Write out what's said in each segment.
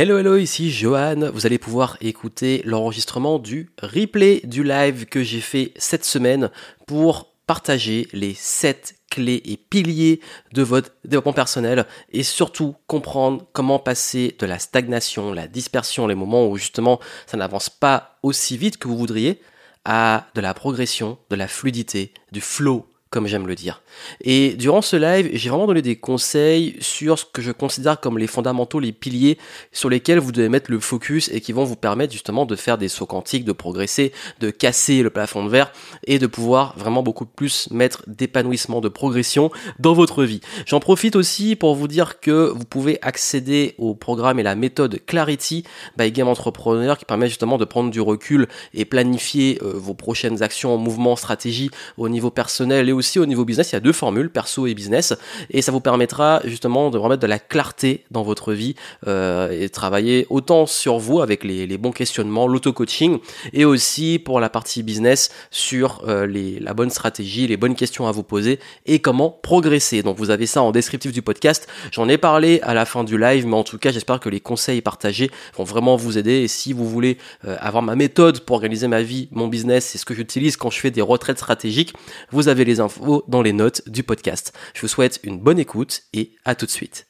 Hello hello, ici Johan. Vous allez pouvoir écouter l'enregistrement du replay du live que j'ai fait cette semaine pour partager les 7 clés et piliers de votre développement personnel et surtout comprendre comment passer de la stagnation, la dispersion, les moments où justement ça n'avance pas aussi vite que vous voudriez à de la progression, de la fluidité, du flow comme j'aime le dire. Et durant ce live, j'ai vraiment donné des conseils sur ce que je considère comme les fondamentaux, les piliers sur lesquels vous devez mettre le focus et qui vont vous permettre justement de faire des sauts quantiques, de progresser, de casser le plafond de verre et de pouvoir vraiment beaucoup plus mettre d'épanouissement, de progression dans votre vie. J'en profite aussi pour vous dire que vous pouvez accéder au programme et la méthode Clarity by Game Entrepreneur qui permet justement de prendre du recul et planifier euh, vos prochaines actions, mouvements, stratégies au niveau personnel et aussi au niveau business, il y a deux formules, perso et business, et ça vous permettra justement de remettre de la clarté dans votre vie euh, et travailler autant sur vous avec les, bons questionnements, l'auto-coaching, et aussi pour la partie business sur euh, les, la bonne stratégie, les bonnes questions à vous poser et comment progresser. Donc vous avez ça en descriptif du podcast. J'en ai parlé à la fin du live, mais en tout cas j'espère que les conseils partagés vont vraiment vous aider. Et si vous voulez euh, avoir ma méthode pour organiser ma vie, mon business, c'est ce que j'utilise quand je fais des retraites stratégiques, vous avez les infos dans les notes du podcast. Je vous souhaite une bonne écoute et à tout de suite.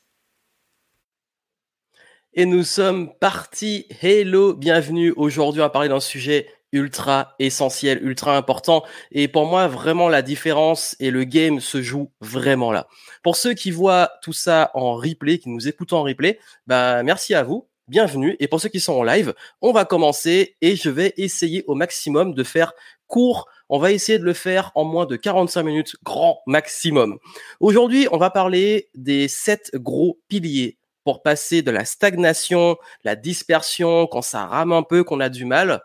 Et nous sommes partis. Hello, bienvenue. Aujourd'hui, on va parler d'un sujet ultra essentiel, ultra important. Et pour moi, vraiment, la différence et le game se joue vraiment là. Pour ceux qui voient tout ça en replay, qui nous écoutent en replay, bah, merci à vous. Bienvenue. Et pour ceux qui sont en live, on va commencer et je vais essayer au maximum de faire court. On va essayer de le faire en moins de 45 minutes, grand maximum. Aujourd'hui, on va parler des sept gros piliers pour passer de la stagnation, la dispersion, quand ça rame un peu, qu'on a du mal,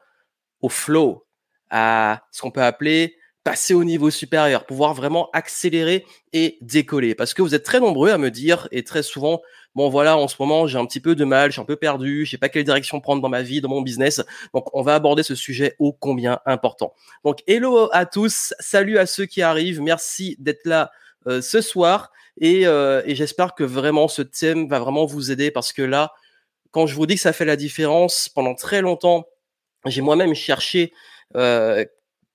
au flow, à ce qu'on peut appeler passer au niveau supérieur, pouvoir vraiment accélérer et décoller. Parce que vous êtes très nombreux à me dire, et très souvent, bon voilà, en ce moment j'ai un petit peu de mal, je suis un peu perdu, je sais pas quelle direction prendre dans ma vie, dans mon business. Donc on va aborder ce sujet ô combien important. Donc hello à tous, salut à ceux qui arrivent, merci d'être là euh, ce soir et, euh, et j'espère que vraiment ce thème va vraiment vous aider parce que là, quand je vous dis que ça fait la différence, pendant très longtemps, j'ai moi-même cherché euh,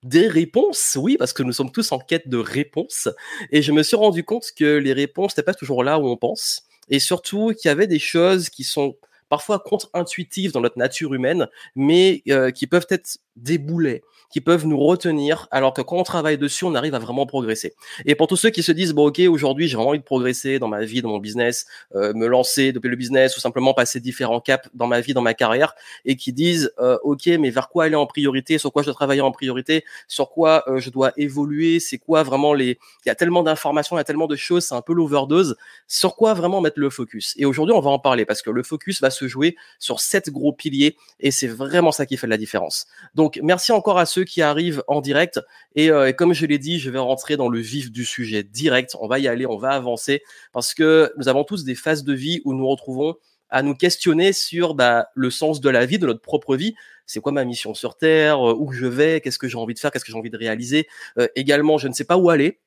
des réponses, oui, parce que nous sommes tous en quête de réponses, et je me suis rendu compte que les réponses n'étaient pas toujours là où on pense, et surtout qu'il y avait des choses qui sont parfois contre-intuitives dans notre nature humaine, mais euh, qui peuvent être des boulets, qui peuvent nous retenir, alors que quand on travaille dessus, on arrive à vraiment progresser. Et pour tous ceux qui se disent, bon ok, aujourd'hui j'ai vraiment envie de progresser dans ma vie, dans mon business, euh, me lancer depuis le business ou simplement passer différents caps dans ma vie, dans ma carrière, et qui disent, euh, ok, mais vers quoi aller en priorité, sur quoi je dois travailler en priorité, sur quoi euh, je dois évoluer, c'est quoi vraiment les... Il y a tellement d'informations, il y a tellement de choses, c'est un peu l'overdose, sur quoi vraiment mettre le focus? Et aujourd'hui, on va en parler parce que le focus va se jouer sur sept gros piliers, et c'est vraiment ça qui fait la différence. Donc, merci encore à ceux qui arrivent en direct. Euh, et, comme je l'ai dit, je vais rentrer dans le vif du sujet direct. On va y aller, on va avancer parce que nous avons tous des phases de vie où nous retrouvons à nous questionner sur bah, le sens de la vie, de notre propre vie. C'est quoi ma mission sur Terre? Euh, Où je vais? Qu'est-ce que j'ai envie de faire? Qu'est-ce que j'ai envie de réaliser? Euh, Également, je ne sais pas où aller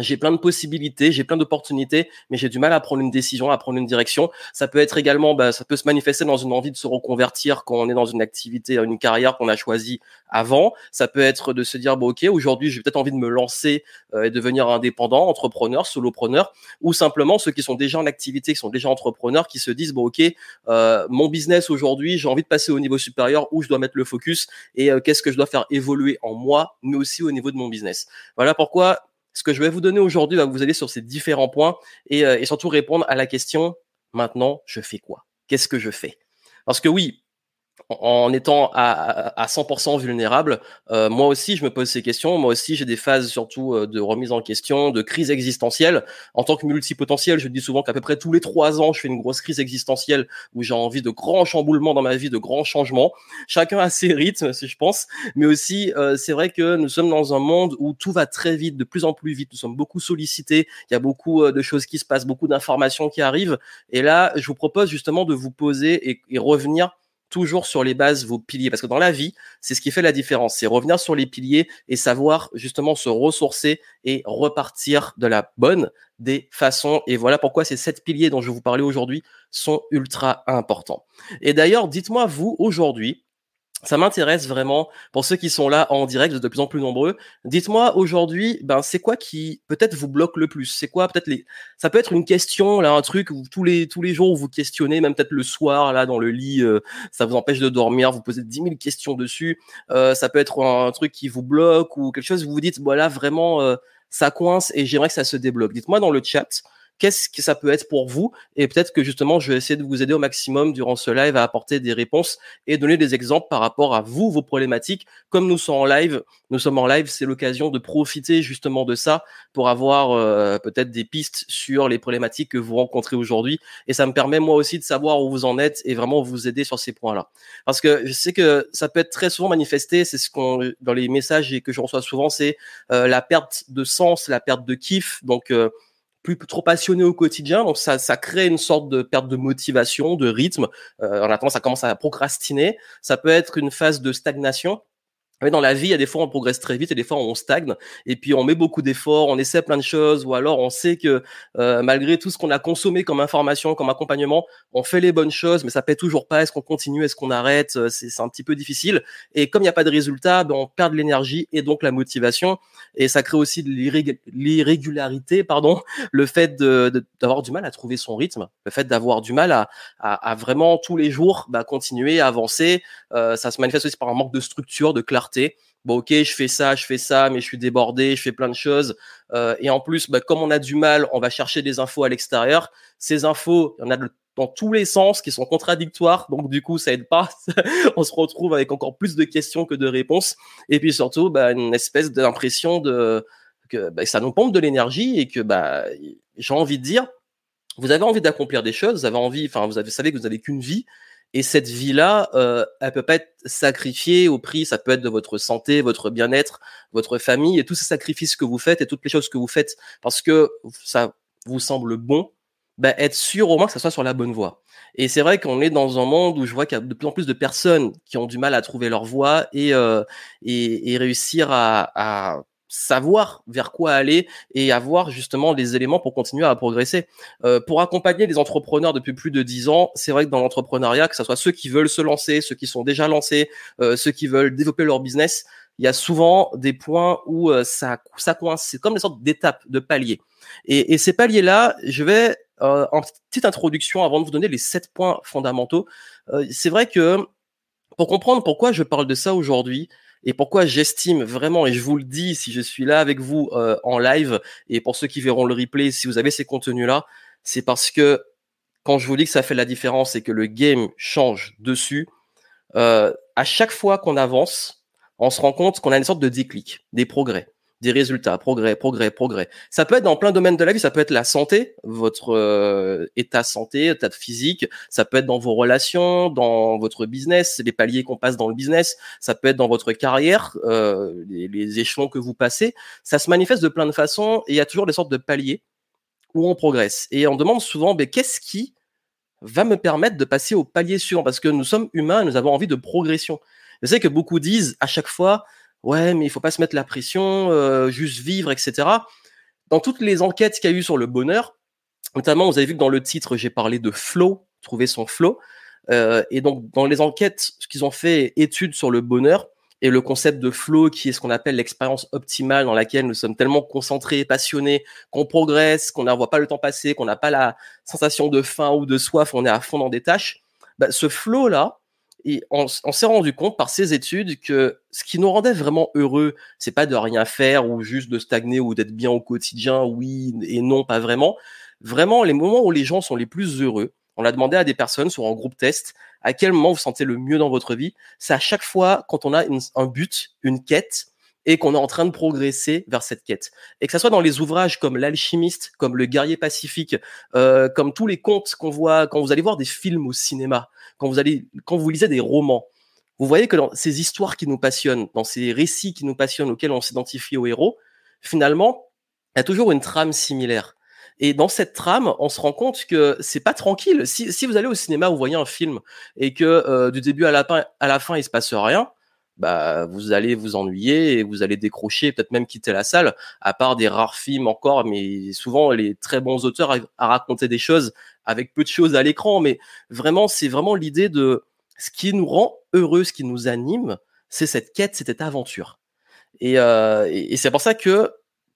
j'ai plein de possibilités, j'ai plein d'opportunités, mais j'ai du mal à prendre une décision, à prendre une direction. Ça peut être également, bah, ça peut se manifester dans une envie de se reconvertir quand on est dans une activité, une carrière qu'on a choisie avant. Ça peut être de se dire, bon, ok, aujourd'hui, j'ai peut-être envie de me lancer euh, et devenir indépendant, entrepreneur, solopreneur, ou simplement ceux qui sont déjà en activité, qui sont déjà entrepreneurs, qui se disent, bon, ok, euh, mon business aujourd'hui, j'ai envie de passer au niveau supérieur où je dois mettre le focus et euh, qu'est-ce que je dois faire évoluer en moi, mais aussi au niveau de mon business. Voilà pourquoi ce que je vais vous donner aujourd'hui va vous aider sur ces différents points et, euh, et surtout répondre à la question maintenant, je fais quoi? Qu'est-ce que je fais? Parce que oui, en étant à, à 100% vulnérable, euh, moi aussi je me pose ces questions. Moi aussi j'ai des phases surtout euh, de remise en question, de crise existentielle. En tant que multipotentiel, je dis souvent qu'à peu près tous les trois ans, je fais une grosse crise existentielle où j'ai envie de grands chamboulements dans ma vie, de grands changements. Chacun a ses rythmes, si je pense. Mais aussi, euh, c'est vrai que nous sommes dans un monde où tout va très vite, de plus en plus vite. Nous sommes beaucoup sollicités. Il y a beaucoup de choses qui se passent, beaucoup d'informations qui arrivent. Et là, je vous propose justement de vous poser et, et revenir toujours sur les bases vos piliers. Parce que dans la vie, c'est ce qui fait la différence, c'est revenir sur les piliers et savoir justement se ressourcer et repartir de la bonne des façons. Et voilà pourquoi ces sept piliers dont je vous parler aujourd'hui sont ultra importants. Et d'ailleurs, dites-moi vous aujourd'hui, ça m'intéresse vraiment pour ceux qui sont là en direct, de plus en plus nombreux. Dites-moi aujourd'hui, ben c'est quoi qui peut-être vous bloque le plus? C'est quoi peut-être les Ça peut être une question là, un truc tous les tous les jours vous questionnez, même peut-être le soir là dans le lit, euh, ça vous empêche de dormir, vous posez 10 000 questions dessus. Euh, ça peut être un, truc qui vous bloque ou quelque chose vous vous dites voilà vraiment euh, ça coince et j'aimerais que ça se débloque. Dites-moi dans le chat qu'est-ce que ça peut être pour vous et peut-être que justement je vais essayer de vous aider au maximum durant ce live à apporter des réponses et donner des exemples par rapport à vous vos problématiques. Comme nous sommes en live nous sommes en live c'est l'occasion de profiter justement de ça pour avoir euh, peut-être des pistes sur les problématiques que vous rencontrez aujourd'hui. Et ça me permet moi aussi de savoir où vous en êtes et vraiment vous aider sur ces points là parce que je sais que ça peut être très souvent manifesté c'est ce qu'on dans les messages que je reçois souvent c'est euh, la perte de sens la perte de kiff. Donc euh, plus trop passionné au quotidien, donc ça, ça crée une sorte de perte de motivation, de rythme. Euh, en attendant, ça commence à procrastiner. Ça peut être une phase de stagnation mais dans la vie, il y a des fois on progresse très vite et des fois on stagne. Et puis on met beaucoup d'efforts, on essaie plein de choses, ou alors on sait que euh, malgré tout ce qu'on a consommé comme information, comme accompagnement, on fait les bonnes choses, mais ça paie toujours pas. Est-ce qu'on continue, est-ce qu'on arrête? Euh, C'est un petit peu difficile. Et comme il n'y a pas de résultat, ben, on perd de l'énergie et donc la motivation. Et ça crée aussi de l'irrégularité, pardon, le fait d'avoir du mal à trouver son rythme, le fait d'avoir du mal à, à, à, vraiment tous les jours bah, continuer à avancer. Euh, ça se manifeste aussi par un manque de structure, de clarté Bon, ok, je fais ça, je fais ça, mais je suis débordé, je fais plein de choses. Euh, et en plus, bah, comme on a du mal, on va chercher des infos à l'extérieur. Ces infos, il y en a dans tous les sens qui sont contradictoires, donc du coup, ça aide pas. on se retrouve avec encore plus de questions que de réponses. Et puis surtout, bah, une espèce d'impression de que bah, ça nous pompe de l'énergie et que j'ai envie de dire, vous avez envie d'accomplir des choses, vous avez envie, enfin, vous, avez, vous savez que vous avez qu'une vie et cette vie-là, euh, elle peut pas être sacrifiée au prix, ça peut être de votre santé, votre bien-être, votre famille et tous ces sacrifices que vous faites et toutes les choses que vous faites parce que ça vous semble bon, bah, être sûr au moins que ça soit sur la bonne voie. Et c'est vrai qu'on est dans un monde où je vois qu'il y a de plus en plus de personnes qui ont du mal à trouver leur voie et, euh, et, et, réussir à, à savoir vers quoi aller et avoir justement les éléments pour continuer à progresser. Euh, pour accompagner les entrepreneurs depuis plus de dix ans, c'est vrai que dans l'entrepreneuriat, que ce soit ceux qui veulent se lancer, ceux qui sont déjà lancés, euh, ceux qui veulent développer leur business, il y a souvent des points où euh, ça, ça coince. C'est comme des sortes d'étapes, de paliers. Et, et ces paliers-là, je vais euh, en petite introduction avant de vous donner les sept points fondamentaux. Euh, c'est vrai que pour comprendre pourquoi je parle de ça aujourd'hui, et pourquoi j'estime vraiment, et je vous le dis, si je suis là avec vous euh, en live, et pour ceux qui verront le replay, si vous avez ces contenus-là, c'est parce que quand je vous dis que ça fait la différence et que le game change dessus, euh, à chaque fois qu'on avance, on se rend compte qu'on a une sorte de déclic, des progrès des résultats, progrès, progrès, progrès. Ça peut être dans plein de domaines de la vie, ça peut être la santé, votre euh, état santé, état physique, ça peut être dans vos relations, dans votre business, les paliers qu'on passe dans le business, ça peut être dans votre carrière, euh, les, échelons que vous passez. Ça se manifeste de plein de façons et il y a toujours des sortes de paliers où on progresse. Et on demande souvent, mais qu'est-ce qui va me permettre de passer au palier suivant? Parce que nous sommes humains, nous avons envie de progression. Je sais que beaucoup disent à chaque fois, ouais, mais il faut pas se mettre la pression, euh, juste vivre, etc. Dans toutes les enquêtes qu'il y a eu sur le bonheur, notamment, vous avez vu que dans le titre, j'ai parlé de flow, trouver son flow. Euh, et donc, dans les enquêtes, ce qu'ils ont fait études sur le bonheur et le concept de flow, qui est ce qu'on appelle l'expérience optimale dans laquelle nous sommes tellement concentrés, passionnés, qu'on progresse, qu'on ne voit pas le temps passer, qu'on n'a pas la sensation de faim ou de soif, on est à fond dans des tâches. Bah, ce flow-là, et on, s'est rendu compte par ces études que ce qui nous rendait vraiment heureux, c'est pas de rien faire ou juste de stagner ou d'être bien au quotidien, oui et non, pas vraiment. Vraiment, les moments où les gens sont les plus heureux, on l'a demandé à des personnes sur un groupe test, à quel moment vous sentez le mieux dans votre vie, c'est à chaque fois quand on a un but, une quête, et qu'on est en train de progresser vers cette quête. Et que ça soit dans les ouvrages comme L'Alchimiste, comme Le Guerrier Pacifique, euh, comme tous les contes qu'on voit quand vous allez voir des films au cinéma, quand vous allez, quand vous lisez des romans, vous voyez que dans ces histoires qui nous passionnent, dans ces récits qui nous passionnent, auxquels on s'identifie aux héros, finalement, il y a toujours une trame similaire. Et dans cette trame, on se rend compte que c'est pas tranquille. Si, si vous allez au cinéma, vous voyez un film et que euh, du début à la fin, à la fin, il se passe rien, bah vous allez vous ennuyer et vous allez décrocher, peut-être même quitter la salle. À part des rares films encore, mais souvent les très bons auteurs à raconter des choses avec peu de choses à l'écran. Mais vraiment, c'est vraiment l'idée de ce qui nous rend heureux, ce qui nous anime, c'est cette quête, cette aventure. Euh, et, et c'est pour ça que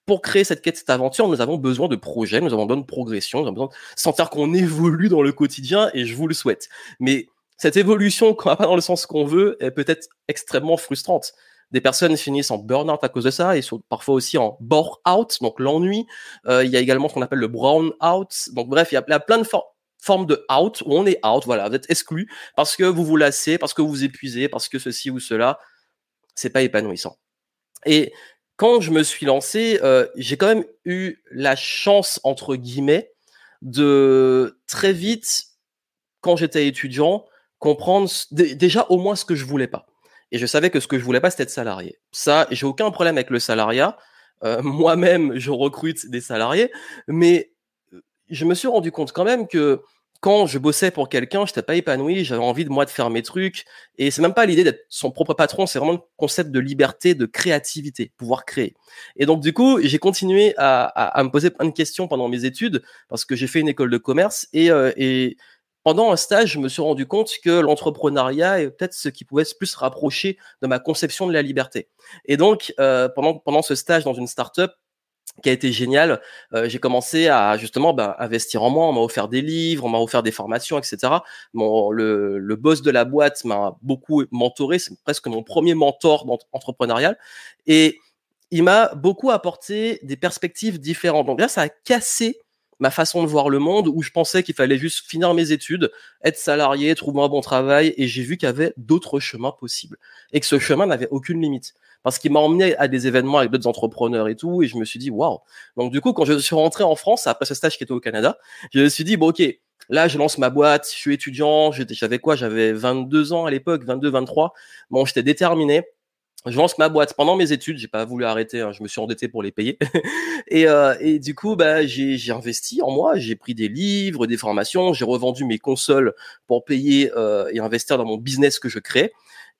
pour créer cette quête, cette aventure, nous avons besoin de projets, nous avons besoin de progression, nous avons besoin de sentir qu'on évolue dans le quotidien et je vous le souhaite. Mais cette évolution, quand va pas dans le sens qu'on veut, est peut-être extrêmement frustrante. Des personnes finissent en burn-out à cause de ça et sont parfois aussi en bore-out, donc l'ennui. Euh, il y a également ce qu'on appelle le brown-out. Donc bref, il y a, plein de formes de out où on est out, voilà, vous êtes exclu parce que vous vous lassez, parce que vous vous épuisez, parce que ceci ou cela, c'est pas épanouissant. Et quand je me suis lancé, euh, j'ai quand même eu la chance, entre guillemets, de très vite, quand j'étais étudiant, comprendre déjà au moins ce que je voulais pas. Et je savais que ce que je voulais pas, c'était être salarié. Ça, j'ai aucun problème avec le salariat. Euh, moi-même, je recrute des salariés, mais euh, je me suis rendu compte quand même que quand je bossais pour quelqu'un, je n'étais pas épanoui, j'avais envie de moi de faire mes trucs. Et c'est même pas l'idée d'être son propre patron, c'est vraiment le concept de liberté, de créativité, pouvoir créer. Et donc du coup, j'ai continué à, me poser plein de questions pendant mes études parce que j'ai fait une école de commerce et, euh, et pendant un stage, je me suis rendu compte que l'entrepreneuriat est peut-être ce qui pouvait plus se rapprocher de ma conception de la liberté. Et donc, euh, pendant, pendant ce stage dans une startup, qui a été génial. Euh, j'ai commencé à justement bah, investir en moi. On m'a offert des livres, on m'a offert des formations, etc. Mon, le, le boss de la boîte m'a beaucoup mentoré. C'est presque mon premier mentor entrepreneurial. Et il m'a beaucoup apporté des perspectives différentes. Donc là, ça a cassé ma façon de voir le monde où je pensais qu'il fallait juste finir mes études, être salarié, trouver un bon travail et j'ai vu qu'il y avait d'autres chemins possibles et que ce chemin n'avait aucune limite parce qu'il m'a emmené à des événements avec d'autres entrepreneurs et tout, et je me suis dit, waouh. Donc, du coup, quand je suis rentré en France, après ce stage qui était au Canada, je me suis dit, bon, ok, là, je lance ma boîte, je suis étudiant, j'avais quoi? J'avais 22 ans à l'époque, 22, 23. Bon, j'étais déterminé. Je lance ma boîte pendant mes études, j'ai pas voulu arrêter, hein, je me suis endetté pour les payer. et, euh, et du coup, bah, j'ai investi en moi, j'ai pris des livres, des formations, j'ai revendu mes consoles pour payer euh, et investir dans mon business que je crée.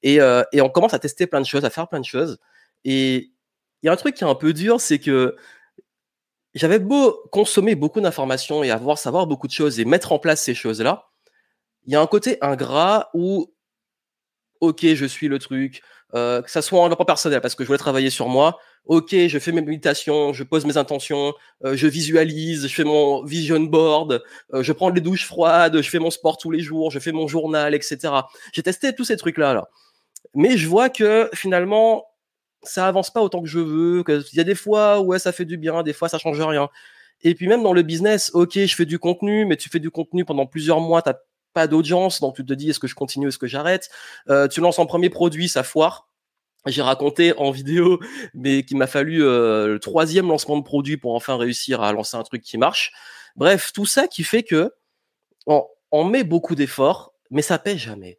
Euh, et, on commence à tester plein de choses, à faire plein de choses. Et il y a un truc qui est un peu dur, c'est que j'avais beau consommer beaucoup d'informations et avoir savoir beaucoup de choses et mettre en place ces choses-là, il y a un côté ingrat où, ok, je suis le truc, euh, que ça soit en développement personnel parce que je voulais travailler sur moi. Ok, je fais mes méditations, je pose mes intentions, euh, je visualise, je fais mon vision board, je prends des douches froides, je fais mon sport tous les jours, je fais mon journal, etc. J'ai testé tous ces trucs-là. Là mais je vois que finalement ça avance pas autant que je veux qu'il y a des fois ouais ça fait du bien des fois ça change rien et puis même dans le business ok je fais du contenu mais tu fais du contenu pendant plusieurs mois t'as pas d'audience donc tu te dis est-ce que je continue est-ce que j'arrête? Euh, tu lances un premier produit ça foire j'ai raconté en vidéo, mais qu'il m'a fallu euh, le troisième lancement de produit pour enfin réussir à lancer un truc qui marche. Bref, tout ça qui fait que on, met beaucoup d'efforts, mais ça paie jamais.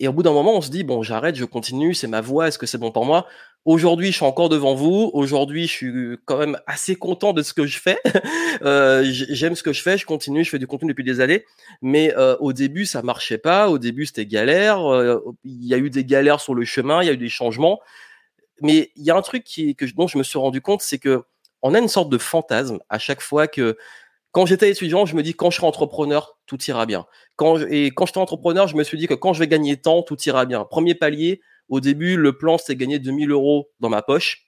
Et au bout d'un moment, on se dit, bon, j'arrête, je continue, c'est ma voix, est-ce que c'est bon pour moi? Aujourd'hui, je suis encore devant vous. Aujourd'hui, je suis quand même assez content de ce que je fais. euh, J'aime ce que je fais, je continue, je fais du contenu depuis des années. Mais euh, au début, ça marchait pas. Au début, c'était galère. Euh, il y a eu des galères sur le chemin, il y a eu des changements. Mais il y a un truc dont je me suis rendu compte, c'est que on a une sorte de fantasme à chaque fois que quand j'étais étudiant, je me dis quand je serai entrepreneur, tout ira bien. Quand et quand j'étais entrepreneur, je me suis dit que quand je vais gagner tant, tout ira bien. Premier palier, au début, le plan c'était gagner 2000 euros dans ma poche,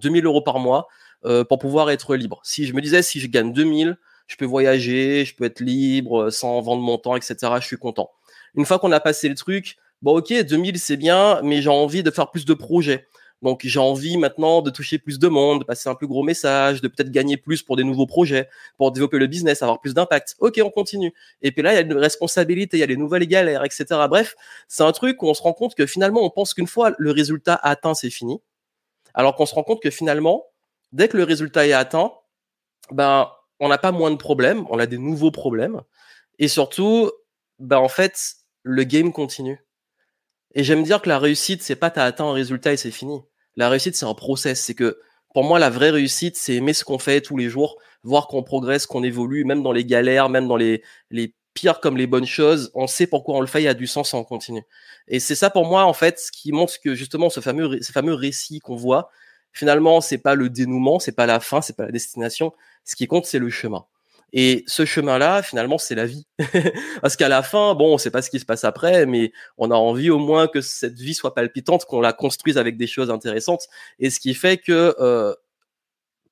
2000 euros par mois euh, pour pouvoir être libre. Si je me disais si je gagne 2000, je peux voyager, je peux être libre euh, sans vendre mon temps, etc. Je suis content. Une fois qu'on a passé le truc, bon ok, 2000 c'est bien, mais j'ai envie de faire plus de projets. Donc j'ai envie maintenant de toucher plus de monde, de passer un plus gros message, de peut-être gagner plus pour des nouveaux projets, pour développer le business, avoir plus d'impact. Ok, on continue. Et puis là, il y a une responsabilité, il y a les nouvelles galères, etc. Bref, c'est un truc où on se rend compte que finalement, on pense qu'une fois le résultat atteint, c'est fini. Alors qu'on se rend compte que finalement, dès que le résultat est atteint, ben on n'a pas moins de problèmes, on a des nouveaux problèmes. Et surtout, ben en fait, le game continue. Et j'aime dire que la réussite, c'est pas t'as atteint un résultat et c'est fini. La réussite, c'est un process. C'est que pour moi, la vraie réussite, c'est aimer ce qu'on fait tous les jours, voir qu'on progresse, qu'on évolue, même dans les galères, même dans les, les pires comme les bonnes choses, on sait pourquoi on le fait, il y a du sens on continue. Et c'est ça pour moi, en fait, ce qui montre que justement ce fameux, ce fameux récit qu'on voit, finalement, c'est pas le dénouement, c'est pas la fin, c'est pas la destination. Ce qui compte, c'est le chemin. Et ce chemin-là, finalement, c'est la vie. Parce qu'à la fin, bon, on sait pas ce qui se passe après, mais on a envie au moins que cette vie soit palpitante, qu'on la construise avec des choses intéressantes. Et ce qui fait que, euh,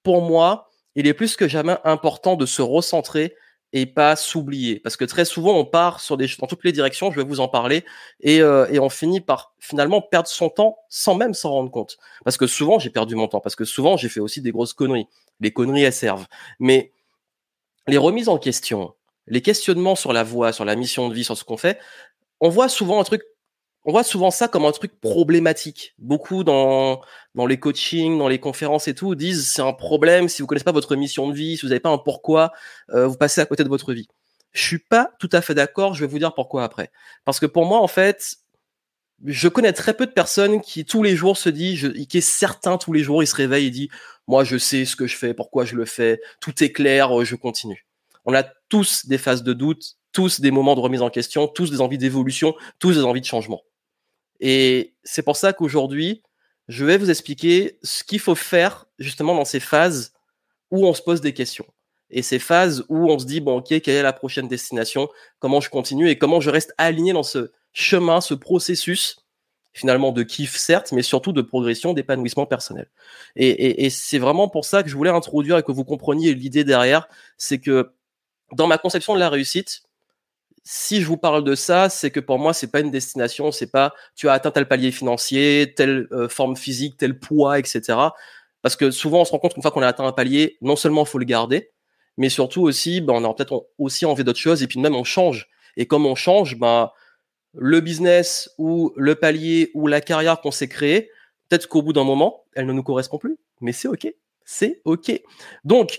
pour moi, il est plus que jamais important de se recentrer et pas s'oublier. Parce que très souvent, on part sur des, dans toutes les directions, je vais vous en parler, et, euh, et on finit par finalement perdre son temps sans même s'en rendre compte. Parce que souvent, j'ai perdu mon temps, parce que souvent, j'ai fait aussi des grosses conneries. Les conneries, elles servent. Mais les remises en question, les questionnements sur la voie, sur la mission de vie, sur ce qu'on fait, on voit souvent un truc, on voit souvent ça comme un truc problématique. Beaucoup dans, dans les coachings, dans les conférences et tout, disent c'est un problème si vous connaissez pas votre mission de vie, si vous n'avez pas un pourquoi, euh, vous passez à côté de votre vie. Je suis pas tout à fait d'accord, je vais vous dire pourquoi après. Parce que pour moi, en fait, je connais très peu de personnes qui tous les jours se disent, qui est certain tous les jours, il se réveille et dit, moi je sais ce que je fais, pourquoi je le fais, tout est clair, euh, je continue. On a tous des phases de doute, tous des moments de remise en question, tous des envies d'évolution, tous des envies de changement. Et c'est pour ça qu'aujourd'hui, je vais vous expliquer ce qu'il faut faire justement dans ces phases où on se pose des questions. Et ces phases où on se dit, bon, ok, quelle est la prochaine destination, comment je continue et comment je reste aligné dans ce, chemin, ce processus finalement de kiff certes, mais surtout de progression, d'épanouissement personnel. Et, c'est vraiment pour ça que je voulais introduire et que vous compreniez l'idée derrière, c'est que dans ma conception de la réussite, si je vous parle de ça, c'est que pour moi, c'est pas une destination, c'est pas tu as atteint tel palier financier, telle euh, forme physique, tel poids, etc. Parce que souvent, on se rend compte qu'une fois qu'on a atteint un palier, non seulement faut le garder, mais surtout aussi, ben, on a peut-être aussi envie d'autre chose, et puis même on change. Et comme on change, ben, le business ou le palier ou la carrière qu'on s'est créée, peut-être qu'au bout d'un moment, elle ne nous correspond plus, mais c'est OK. C'est OK. Donc,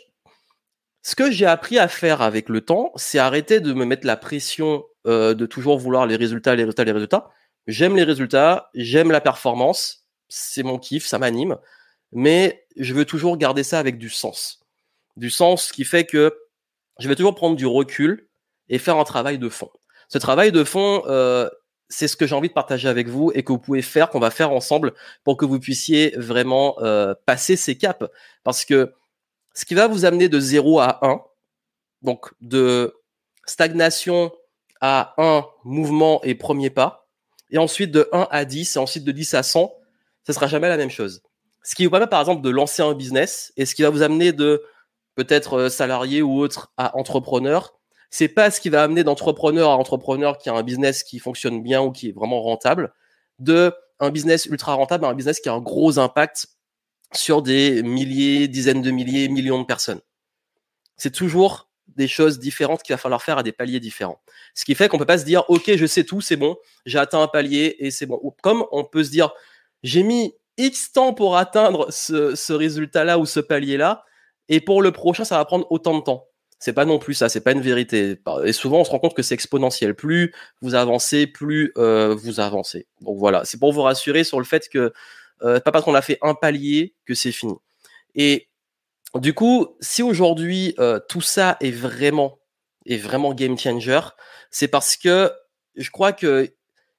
ce que j'ai appris à faire avec le temps, c'est arrêter de me mettre la pression euh, de toujours vouloir les résultats, les résultats, les résultats. J'aime les résultats, j'aime la performance, c'est mon kiff, ça m'anime, mais je veux toujours garder ça avec du sens. Du sens qui fait que je vais toujours prendre du recul et faire un travail de fond. Ce travail de fond, euh, c'est ce que j'ai envie de partager avec vous et que vous pouvez faire, qu'on va faire ensemble pour que vous puissiez vraiment euh, passer ces caps. Parce que ce qui va vous amener de 0 à 1, donc de stagnation à 1, mouvement et premier pas, et ensuite de 1 à 10, et ensuite de 10 à 100, ce sera jamais la même chose. Ce qui vous permet par exemple de lancer un business, et ce qui va vous amener de peut-être euh, salarié ou autre à entrepreneur, c'est pas ce qui va amener d'entrepreneur à entrepreneur qui a un business qui fonctionne bien ou qui est vraiment rentable, de un business ultra rentable à un business qui a un gros impact sur des milliers, dizaines de milliers, millions de personnes. C'est toujours des choses différentes qu'il va falloir faire à des paliers différents. Ce qui fait qu'on peut pas se dire, OK, je sais tout, c'est bon, j'ai atteint un palier et c'est bon. Comme on peut se dire, j'ai mis X temps pour atteindre ce, ce résultat-là ou ce palier-là, et pour le prochain, ça va prendre autant de temps. C'est pas non plus ça, c'est pas une vérité. Et souvent, on se rend compte que c'est exponentiel. Plus vous avancez, plus euh, vous avancez. Donc voilà, c'est pour vous rassurer sur le fait que euh, pas parce qu'on a fait un palier que c'est fini. Et du coup, si aujourd'hui euh, tout ça est vraiment est vraiment game changer, c'est parce que je crois que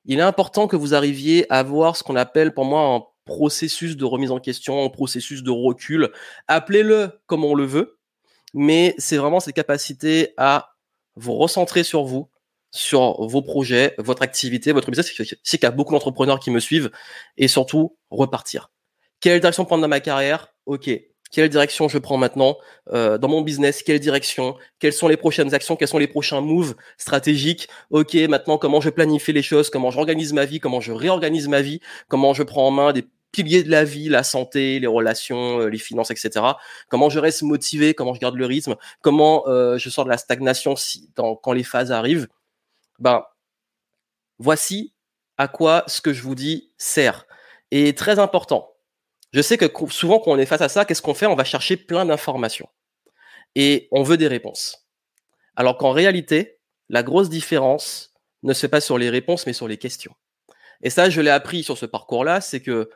il est important que vous arriviez à avoir ce qu'on appelle pour moi processus de remise en question, un processus de recul. Appelez-le comme on le veut mais c'est vraiment cette capacité à vous recentrer sur vous, sur vos projets, votre activité, votre business. Sais qu'il y a beaucoup d'entrepreneurs qui me suivent et surtout repartir. Quelle direction prendre dans ma carrière? Ok. Quelle direction je prends maintenant? Euh, dans mon business Quelle direction? Quelles sont les prochaines actions? Quels sont les prochains moves stratégiques? Ok, maintenant comment je planifie les choses? Comment j'organise ma vie? Comment je réorganise ma vie? Comment je prends en main des piliers de la vie, la santé, les relations, euh, les finances, etc. Comment je reste motivé, comment je garde le rythme, comment euh, je sors de la stagnation si, quand les phases arrivent. Ben, voici à quoi ce que je vous dis sert. Et très important. Je sais que souvent quand on est face à ça, qu'est-ce qu'on fait? On va chercher plein d'informations. Et on veut des réponses. Alors qu'en réalité, la grosse différence ne se fait pas sur les réponses, mais sur les questions. Et ça, je l'ai appris sur ce parcours-là, c'est que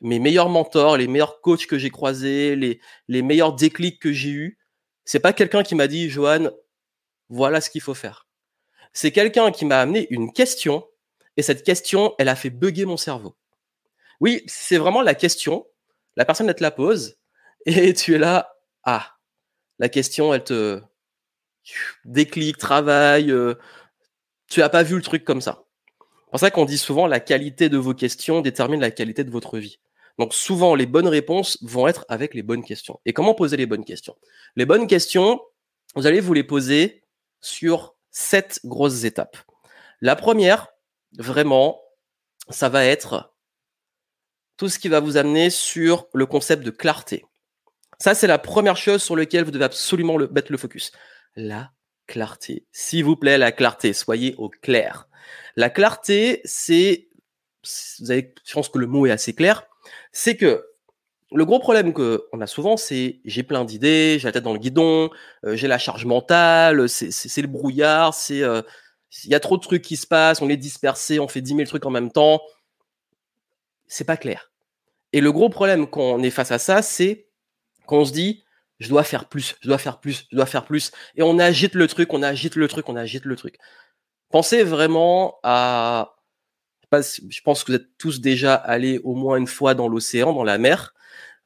mes meilleurs mentors, les meilleurs coachs que j'ai croisés, les, meilleurs déclics que j'ai eus, C'est pas quelqu'un qui m'a dit, Johan, voilà ce qu'il faut faire. C'est quelqu'un qui m'a amené une question et cette question, elle a fait bugger mon cerveau. Oui, c'est vraiment la question. La personne, elle te la pose et tu es là. Ah, la question, elle te déclic, travail. Euh, tu as pas vu le truc comme ça. C'est pour ça qu'on dit souvent la qualité de vos questions détermine la qualité de votre vie. Donc souvent, les bonnes réponses vont être avec les bonnes questions. Et comment poser les bonnes questions? Les bonnes questions, vous allez vous les poser sur sept grosses étapes. La première, vraiment, ça va être tout ce qui va vous amener sur le concept de clarté. Ça, c'est la première chose sur laquelle vous devez absolument mettre le focus. La clarté. S'il vous plaît, la clarté. Soyez au clair. La clarté, c'est, vous avez, je pense que le mot est assez clair, c'est que le gros problème qu'on a souvent, c'est j'ai plein d'idées, j'ai la tête dans le guidon, euh, j'ai la charge mentale, c'est le brouillard, c'est euh, il y a trop de trucs qui se passent, on est dispersé, on fait 10 000 trucs en même temps. C'est pas clair. Et le gros problème quand on est face à ça, c'est qu'on se dit je dois faire plus, je dois faire plus, je dois faire plus. Et on agite le truc, on agite le truc, on agite le truc. Pensez vraiment à je pense que vous êtes tous déjà allés au moins une fois dans l'océan, dans la mer.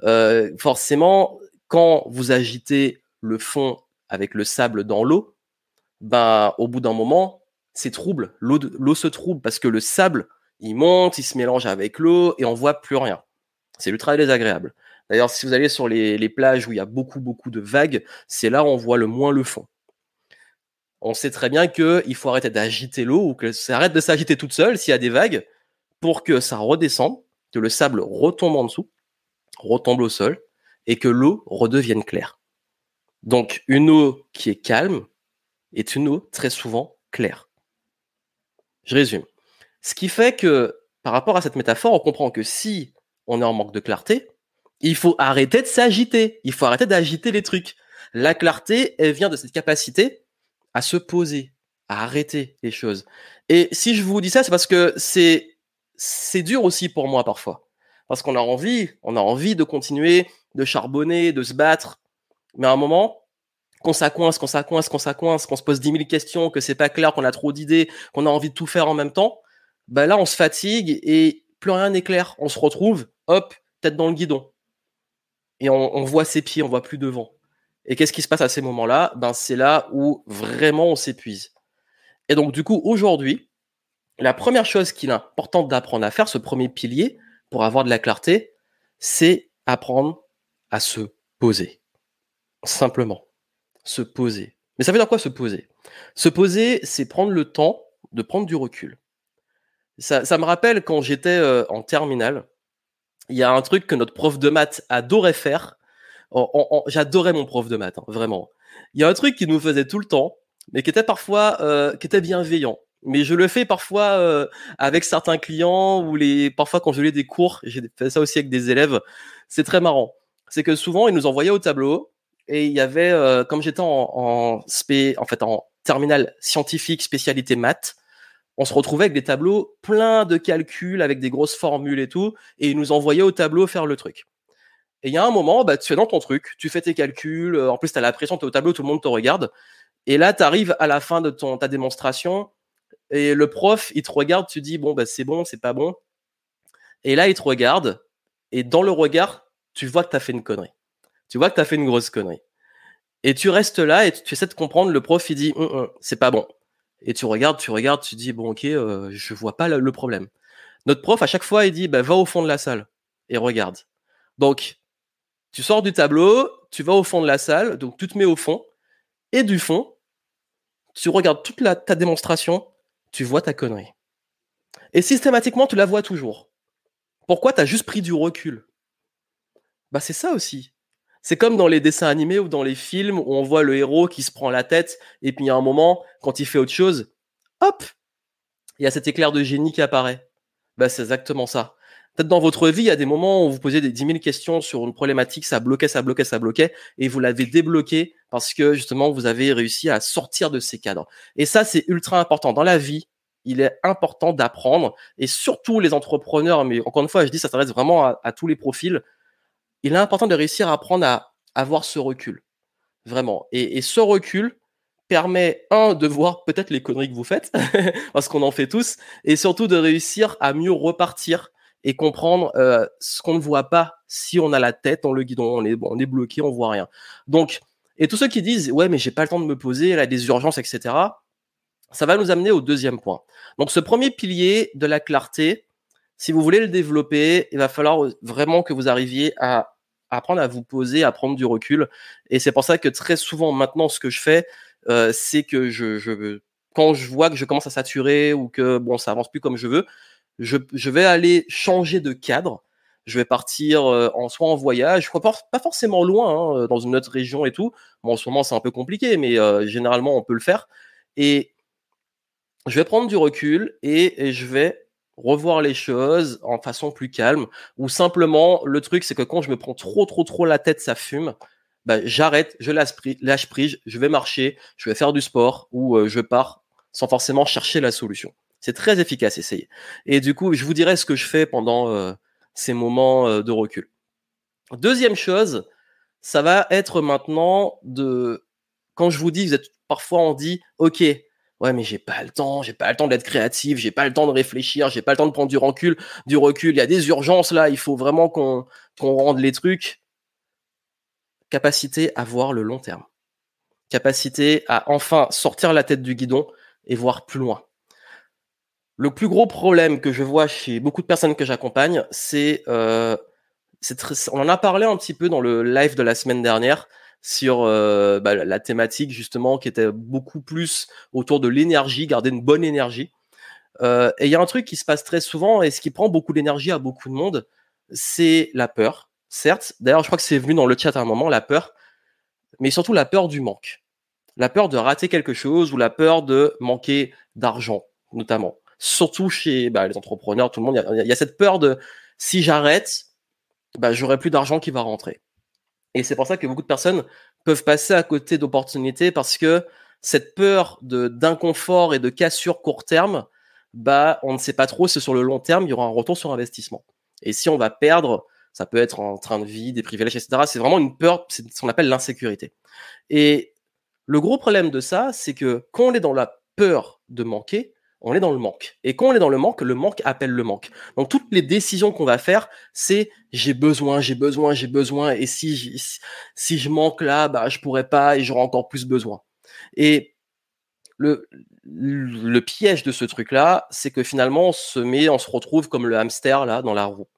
Euh, forcément, quand vous agitez le fond avec le sable dans l'eau, ben, au bout d'un moment, c'est trouble. L'eau se trouble parce que le sable, il monte, il se mélange avec l'eau et on voit plus rien. C'est ultra désagréable. D'ailleurs, si vous allez sur les, les, plages où il y a beaucoup, beaucoup de vagues, c'est là où on voit le moins le fond. On sait très bien qu'il faut arrêter d'agiter l'eau ou que ça arrête de s'agiter toute seule s'il y a des vagues pour que ça redescende, que le sable retombe en dessous, retombe au sol et que l'eau redevienne claire. Donc, une eau qui est calme est une eau très souvent claire. Je résume. Ce qui fait que, par rapport à cette métaphore, on comprend que si on est en manque de clarté, il faut arrêter de s'agiter. Il faut arrêter d'agiter les trucs. La clarté, elle vient de cette capacité à se poser, à arrêter les choses. Et si je vous dis ça, c'est parce que c'est c'est dur aussi pour moi parfois, parce qu'on a envie, on a envie de continuer, de charbonner, de se battre, mais à un moment, qu'on ça coince, qu'on ça coince, qu'on ça coince, qu'on se pose dix mille questions, que c'est pas clair, qu'on a trop d'idées, qu'on a envie de tout faire en même temps, ben là on se fatigue et plus rien n'est clair. On se retrouve, hop, tête dans le guidon. Et on, on voit ses pieds, on voit plus devant. Et qu'est-ce qui se passe à ces moments-là? Ben c'est là où vraiment on s'épuise. Et donc du coup aujourd'hui, la première chose qu'il est important d'apprendre à faire, ce premier pilier pour avoir de la clarté, c'est apprendre à se poser. Simplement, se poser. Mais ça veut dire quoi se poser? Se poser, c'est prendre le temps de prendre du recul. Ça, me rappelle quand j'étais euh, en terminale, il y a un truc que notre prof de maths adorait faire, j'adorais mon prof de maths, hein, vraiment. Il y a un truc qui nous faisait tout le temps, mais qui était parfois, euh, qui était bienveillant. Mais je le fais parfois euh, avec certains clients ou les, parfois quand je lis des cours, j'ai fait ça aussi avec des élèves. C'est très marrant. C'est que souvent ils nous envoyaient au tableau et il y avait, euh, comme j'étais en, en spé, en fait en terminale scientifique spécialité maths, on se retrouvait avec des tableaux pleins de calculs avec des grosses formules et tout, et ils nous envoyaient au tableau faire le truc. Et il y a un moment, bah, tu es dans ton truc, tu fais tes calculs, euh, en plus tu as la pression, tu es au tableau, tout le monde te regarde. Et là, tu arrives à la fin de ton, ta démonstration, et le prof, il te regarde, tu dis, bon, bah, c'est bon, c'est pas bon. Et là, il te regarde, et dans le regard, tu vois que tu as fait une connerie. Tu vois que tu as fait une grosse connerie. Et tu restes là et tu essaies de comprendre, le prof, il dit, hum, hum, c'est pas bon. Et tu regardes, tu regardes, tu dis, bon, ok, euh, je vois pas le, problème. Notre prof, à chaque fois, il dit, bah, va au fond de la salle et regarde. Donc, tu sors du tableau, tu vas au fond de la salle, donc tu te mets au fond, et du fond, tu regardes toute ta démonstration, tu vois ta connerie. Et systématiquement, tu la vois toujours. Pourquoi tu as juste pris du recul? Bah c'est ça aussi. C'est comme dans les dessins animés ou dans les films où on voit le héros qui se prend la tête et puis il y a un moment, quand il fait autre chose, hop, il y a cet éclair de génie qui apparaît. Bah c'est exactement ça. Peut-être dans votre vie, il y a des moments où vous posez des 10 000 questions sur une problématique, ça bloquait, ça bloquait, ça bloquait, et vous l'avez débloqué parce que justement, vous avez réussi à sortir de ces cadres. Et ça, c'est ultra important. Dans la vie, il est important d'apprendre, et surtout les entrepreneurs, mais encore une fois, je dis, ça s'adresse vraiment à, tous les profils, il est important de réussir à apprendre à avoir ce recul. Vraiment. Et, ce recul permet, un, de voir peut-être les conneries que vous faites, parce qu'on en fait tous, et surtout de réussir à mieux repartir et comprendre euh, ce qu'on ne voit pas si on a la tête dans le guidon, on est, on est bloqué, on voit rien. Donc, et tous ceux qui disent, ouais, mais j'ai pas le temps de me poser, a des urgences, etc., ça va nous amener au deuxième point. Donc, ce premier pilier de la clarté, si vous voulez le développer, il va falloir vraiment que vous arriviez à apprendre à vous poser, à prendre du recul. Et c'est pour ça que très souvent maintenant, ce que je fais, euh, c'est que je, je, quand je vois que je commence à saturer ou que bon, ça avance plus comme je veux, je, vais aller changer de cadre. Je vais partir euh, en soit en voyage, pas, forcément loin, hein, euh, dans une autre région et tout. Bon, en ce moment, c'est un peu compliqué, mais euh, généralement, on peut le faire. Et je vais prendre du recul et, je vais revoir les choses en façon plus calme. Ou simplement, le truc, c'est que quand je me prends trop, trop, trop la tête, ça fume. Bah, j'arrête, je lâche, prise, je vais marcher, je vais faire du sport ou je pars sans forcément chercher la solution. C'est très efficace, essayez. Et du coup, je vous dirai ce que je fais pendant euh, ces moments euh, de recul. Deuxième chose, ça va être maintenant de quand je vous dis, vous êtes parfois on dit, ok, ouais mais j'ai pas le temps, j'ai pas le temps d'être créatif, j'ai pas le temps de réfléchir, j'ai pas le temps de prendre du recul, du recul, il y a des urgences là, il faut vraiment qu'on qu'on rende les trucs capacité à voir le long terme. Capacité à enfin sortir la tête du guidon et voir plus loin. Le plus gros problème que je vois chez beaucoup de personnes que j'accompagne, c'est euh, on en a parlé un petit peu dans le live de la semaine dernière, sur euh, bah, la thématique justement qui était beaucoup plus autour de l'énergie, garder une bonne énergie. Euh, et il y a un truc qui se passe très souvent et ce qui prend beaucoup d'énergie à beaucoup de monde, c'est la peur. Certes, d'ailleurs, je crois que c'est venu dans le chat à un moment, la peur, mais surtout la peur du manque. La peur de rater quelque chose ou la peur de manquer d'argent, notamment. Surtout chez bah, les entrepreneurs, tout le monde, il y, a cette peur de si j'arrête, bah, j'aurai plus d'argent qui va rentrer. Et c'est pour ça que beaucoup de personnes peuvent passer à côté d'opportunités parce que cette peur de d'inconfort et de cassure court terme, bah, on ne sait pas trop si sur le long terme, il y aura un retour sur investissement. Et si on va perdre, ça peut être en train de vie, des privilèges, etc. C'est vraiment une peur, c'est ce qu'on appelle l'insécurité. Et le gros problème de ça, c'est que quand on est dans la peur de manquer, on est dans le manque. Et quand on est dans le manque, le manque appelle le manque. Donc toutes les décisions qu'on va faire, c'est j'ai besoin, j'ai besoin, j'ai besoin. Et si si je manque là, bah je pourrais pas et j'aurai encore plus besoin. Et le le piège de ce truc-là, c'est que finalement on se met, on se retrouve comme le hamster là dans la roue.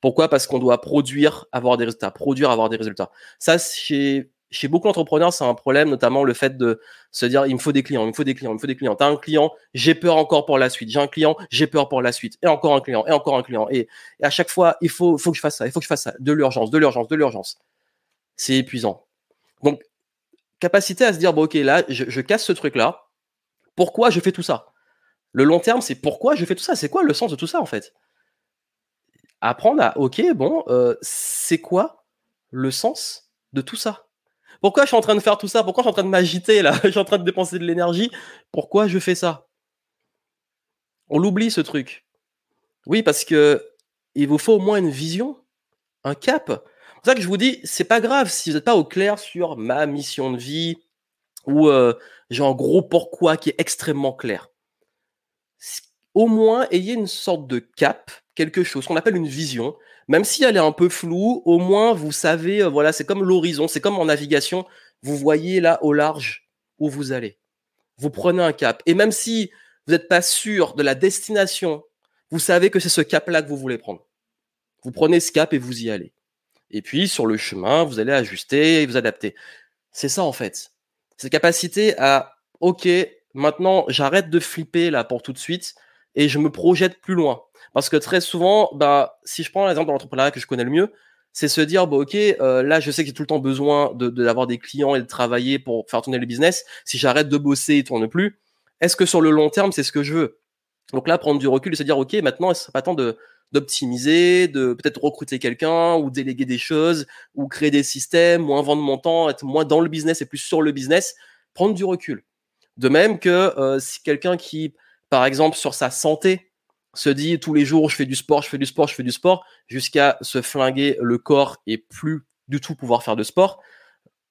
Pourquoi? Parce qu'on doit produire, avoir des résultats, produire, avoir des résultats. Ça, c'est chez beaucoup d'entrepreneurs, c'est un problème, notamment le fait de se dire il me faut des clients, il me faut des clients, il me faut des clients. T'as un client, j'ai peur encore pour la suite. J'ai un client, j'ai peur pour la suite. Et encore un client, et encore un client. Et, à chaque fois, il faut, faut que je fasse ça, il faut que je fasse ça. De l'urgence, de l'urgence, de l'urgence. C'est épuisant. Donc, capacité à se dire bon, ok, là, je, casse ce truc-là. Pourquoi je fais tout ça? Le long terme, c'est pourquoi je fais tout ça? C'est quoi le sens de tout ça en fait? Apprendre à ok, bon, euh, c'est quoi le sens de tout ça? Pourquoi je suis en train de faire tout ça? Pourquoi je suis en train de m'agiter là? Je suis en train de dépenser de l'énergie. Pourquoi je fais ça? On l'oublie ce truc. Oui, parce que il vous faut au moins une vision, un cap. C'est pour ça que je vous dis, c'est pas grave si vous n'êtes pas au clair sur ma mission de vie ou euh, j'ai un gros pourquoi qui est extrêmement clair. Au moins, ayez une sorte de cap, quelque chose qu'on appelle une vision, même si elle est un peu floue, au moins vous savez, euh, voilà, c'est comme l'horizon, c'est comme en navigation, vous voyez là au large où vous allez. Vous prenez un cap. Et même si vous n'êtes pas sûr de la destination, vous savez que c'est ce cap-là que vous voulez prendre. Vous prenez ce cap et vous y allez. Et puis, sur le chemin, vous allez ajuster et vous adapter. C'est ça, en fait. Cette capacité à, OK, maintenant, j'arrête de flipper là pour tout de suite et je me projette plus loin. Parce que très souvent, bah, si je prends l'exemple de l'entrepreneuriat que je connais le mieux, c'est se dire, bon, ok, euh, là, je sais que j'ai tout le temps besoin d'avoir des clients et de travailler pour faire tourner le business. Si j'arrête de bosser, il tourne plus. Est-ce que sur le long terme, c'est ce que je veux? Donc là, prendre du recul et se dire, ok, maintenant, ce serait pas temps d'optimiser, de peut-être recruter quelqu'un ou déléguer des choses ou créer des systèmes, moins vendre mon temps, être moins dans le business et plus sur le business, prendre du recul. De même que euh, si quelqu'un qui, par exemple, sur sa santé, se dit tous les jours je fais du sport, je fais du sport, je fais du sport, jusqu'à se flinguer le corps et plus du tout pouvoir faire de sport.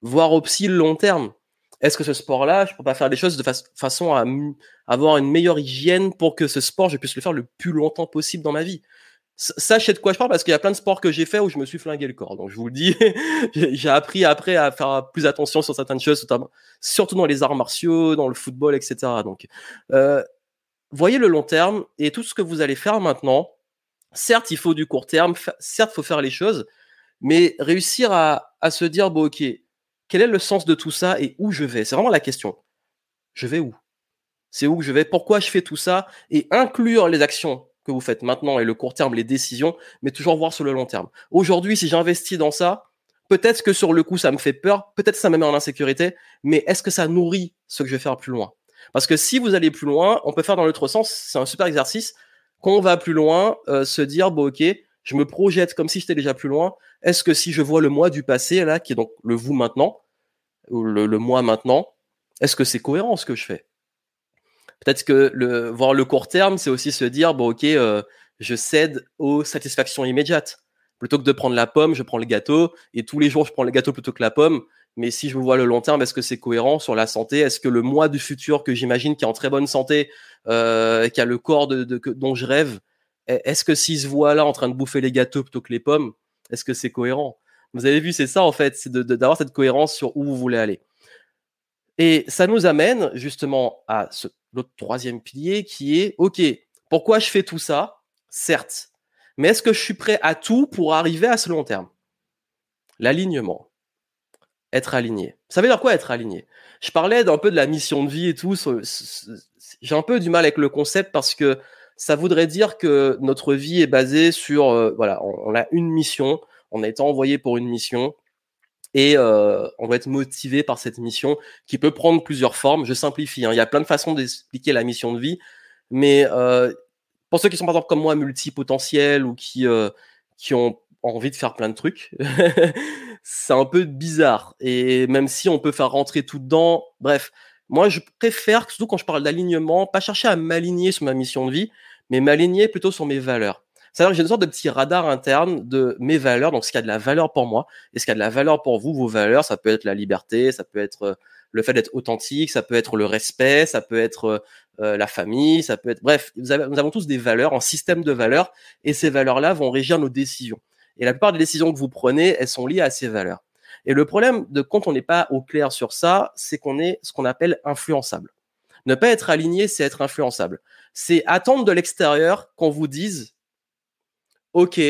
voir aussi le long terme. Est-ce que ce sport-là, je peux pas faire des choses de façon à avoir une meilleure hygiène pour que ce sport, je puisse le faire le plus longtemps possible dans ma vie? Sachez de quoi je parle parce qu'il y a plein de sports que j'ai fait où je me suis flingué le corps. Donc je vous le dis, j'ai appris après à faire plus attention sur certaines choses, surtout dans les arts martiaux, dans le football, etc. Donc euh, voyez le long terme et tout ce que vous allez faire maintenant. Certes, il faut du court terme, certes, il faut faire les choses, mais réussir à, se dire, bon, ok, quel est le sens de tout ça et où je vais? C'est vraiment la question. Je vais où? C'est où que je vais? Pourquoi je fais tout ça? Et inclure les actions que vous faites maintenant et le court terme, les décisions, mais toujours voir sur le long terme. Aujourd'hui, si j'investis dans ça, peut-être que sur le coup, ça me fait peur, peut-être que ça me met en insécurité, mais est-ce que ça nourrit ce que je vais faire plus loin? Parce que si vous allez plus loin, on peut faire dans l'autre sens, c'est un super exercice. Quand on va plus loin, euh, se dire, bon, ok, je me projette comme si j'étais déjà plus loin. Est-ce que si je vois le moi du passé, là, qui est donc le vous maintenant, ou le, moi maintenant, est-ce que c'est cohérent ce que je fais? Peut-être que voir le court terme, c'est aussi se dire, bon, ok, euh, je cède aux satisfactions immédiates. Plutôt que de prendre la pomme, je prends le gâteau, et tous les jours, je prends le gâteau plutôt que la pomme. Mais si je vois le long terme, est-ce que c'est cohérent sur la santé? Est-ce que le moi du futur que j'imagine qui est en très bonne santé, euh, qui a le corps dont je rêve, est-ce que s'il se voit là en train de bouffer les gâteaux plutôt que les pommes, est-ce que c'est cohérent? Vous avez vu, c'est ça en fait, c'est d'avoir cette cohérence sur où vous voulez aller. Et ça nous amène justement à ce l'autre troisième pilier qui est, OK, pourquoi je fais tout ça? Certes. Mais est-ce que je suis prêt à tout pour arriver à ce long terme? L'alignement. Être aligné. Ça veut dire quoi être aligné? Je parlais d'un peu de la mission de vie et tout. J'ai un peu du mal avec le concept parce que ça voudrait dire que notre vie est basée sur, euh, voilà, on, a une mission, on a été envoyé pour une mission, et euh, on va être motivé par cette mission qui peut prendre plusieurs formes. Je simplifie, hein. il y a plein de façons d'expliquer la mission de vie, mais euh, pour ceux qui sont par exemple comme moi multipotentiels ou qui qui ont envie de faire plein de trucs, c'est un peu bizarre. Et même si on peut faire rentrer tout dedans, bref, moi je préfère, surtout quand je parle d'alignement, pas chercher à m'aligner sur ma mission de vie, mais m'aligner plutôt sur mes valeurs. C'est-à-dire que j'ai une sorte de petit radar interne de mes valeurs, donc ce qui a de la valeur pour moi, et ce qui a de la valeur pour vous, vos valeurs, ça peut être la liberté, ça peut être euh, le fait d'être authentique, ça peut être le respect, ça peut être euh, euh, la famille, ça peut être... Bref, nous avons tous des valeurs, un système de valeurs, et ces valeurs-là vont régir nos décisions. Et la plupart des décisions que vous prenez, elles sont liées à ces valeurs. Et le problème de quand on n'est pas au clair sur ça, c'est qu'on est ce qu'on appelle influençable. Ne pas être aligné, c'est être influençable. C'est attendre de l'extérieur qu'on vous dise OK,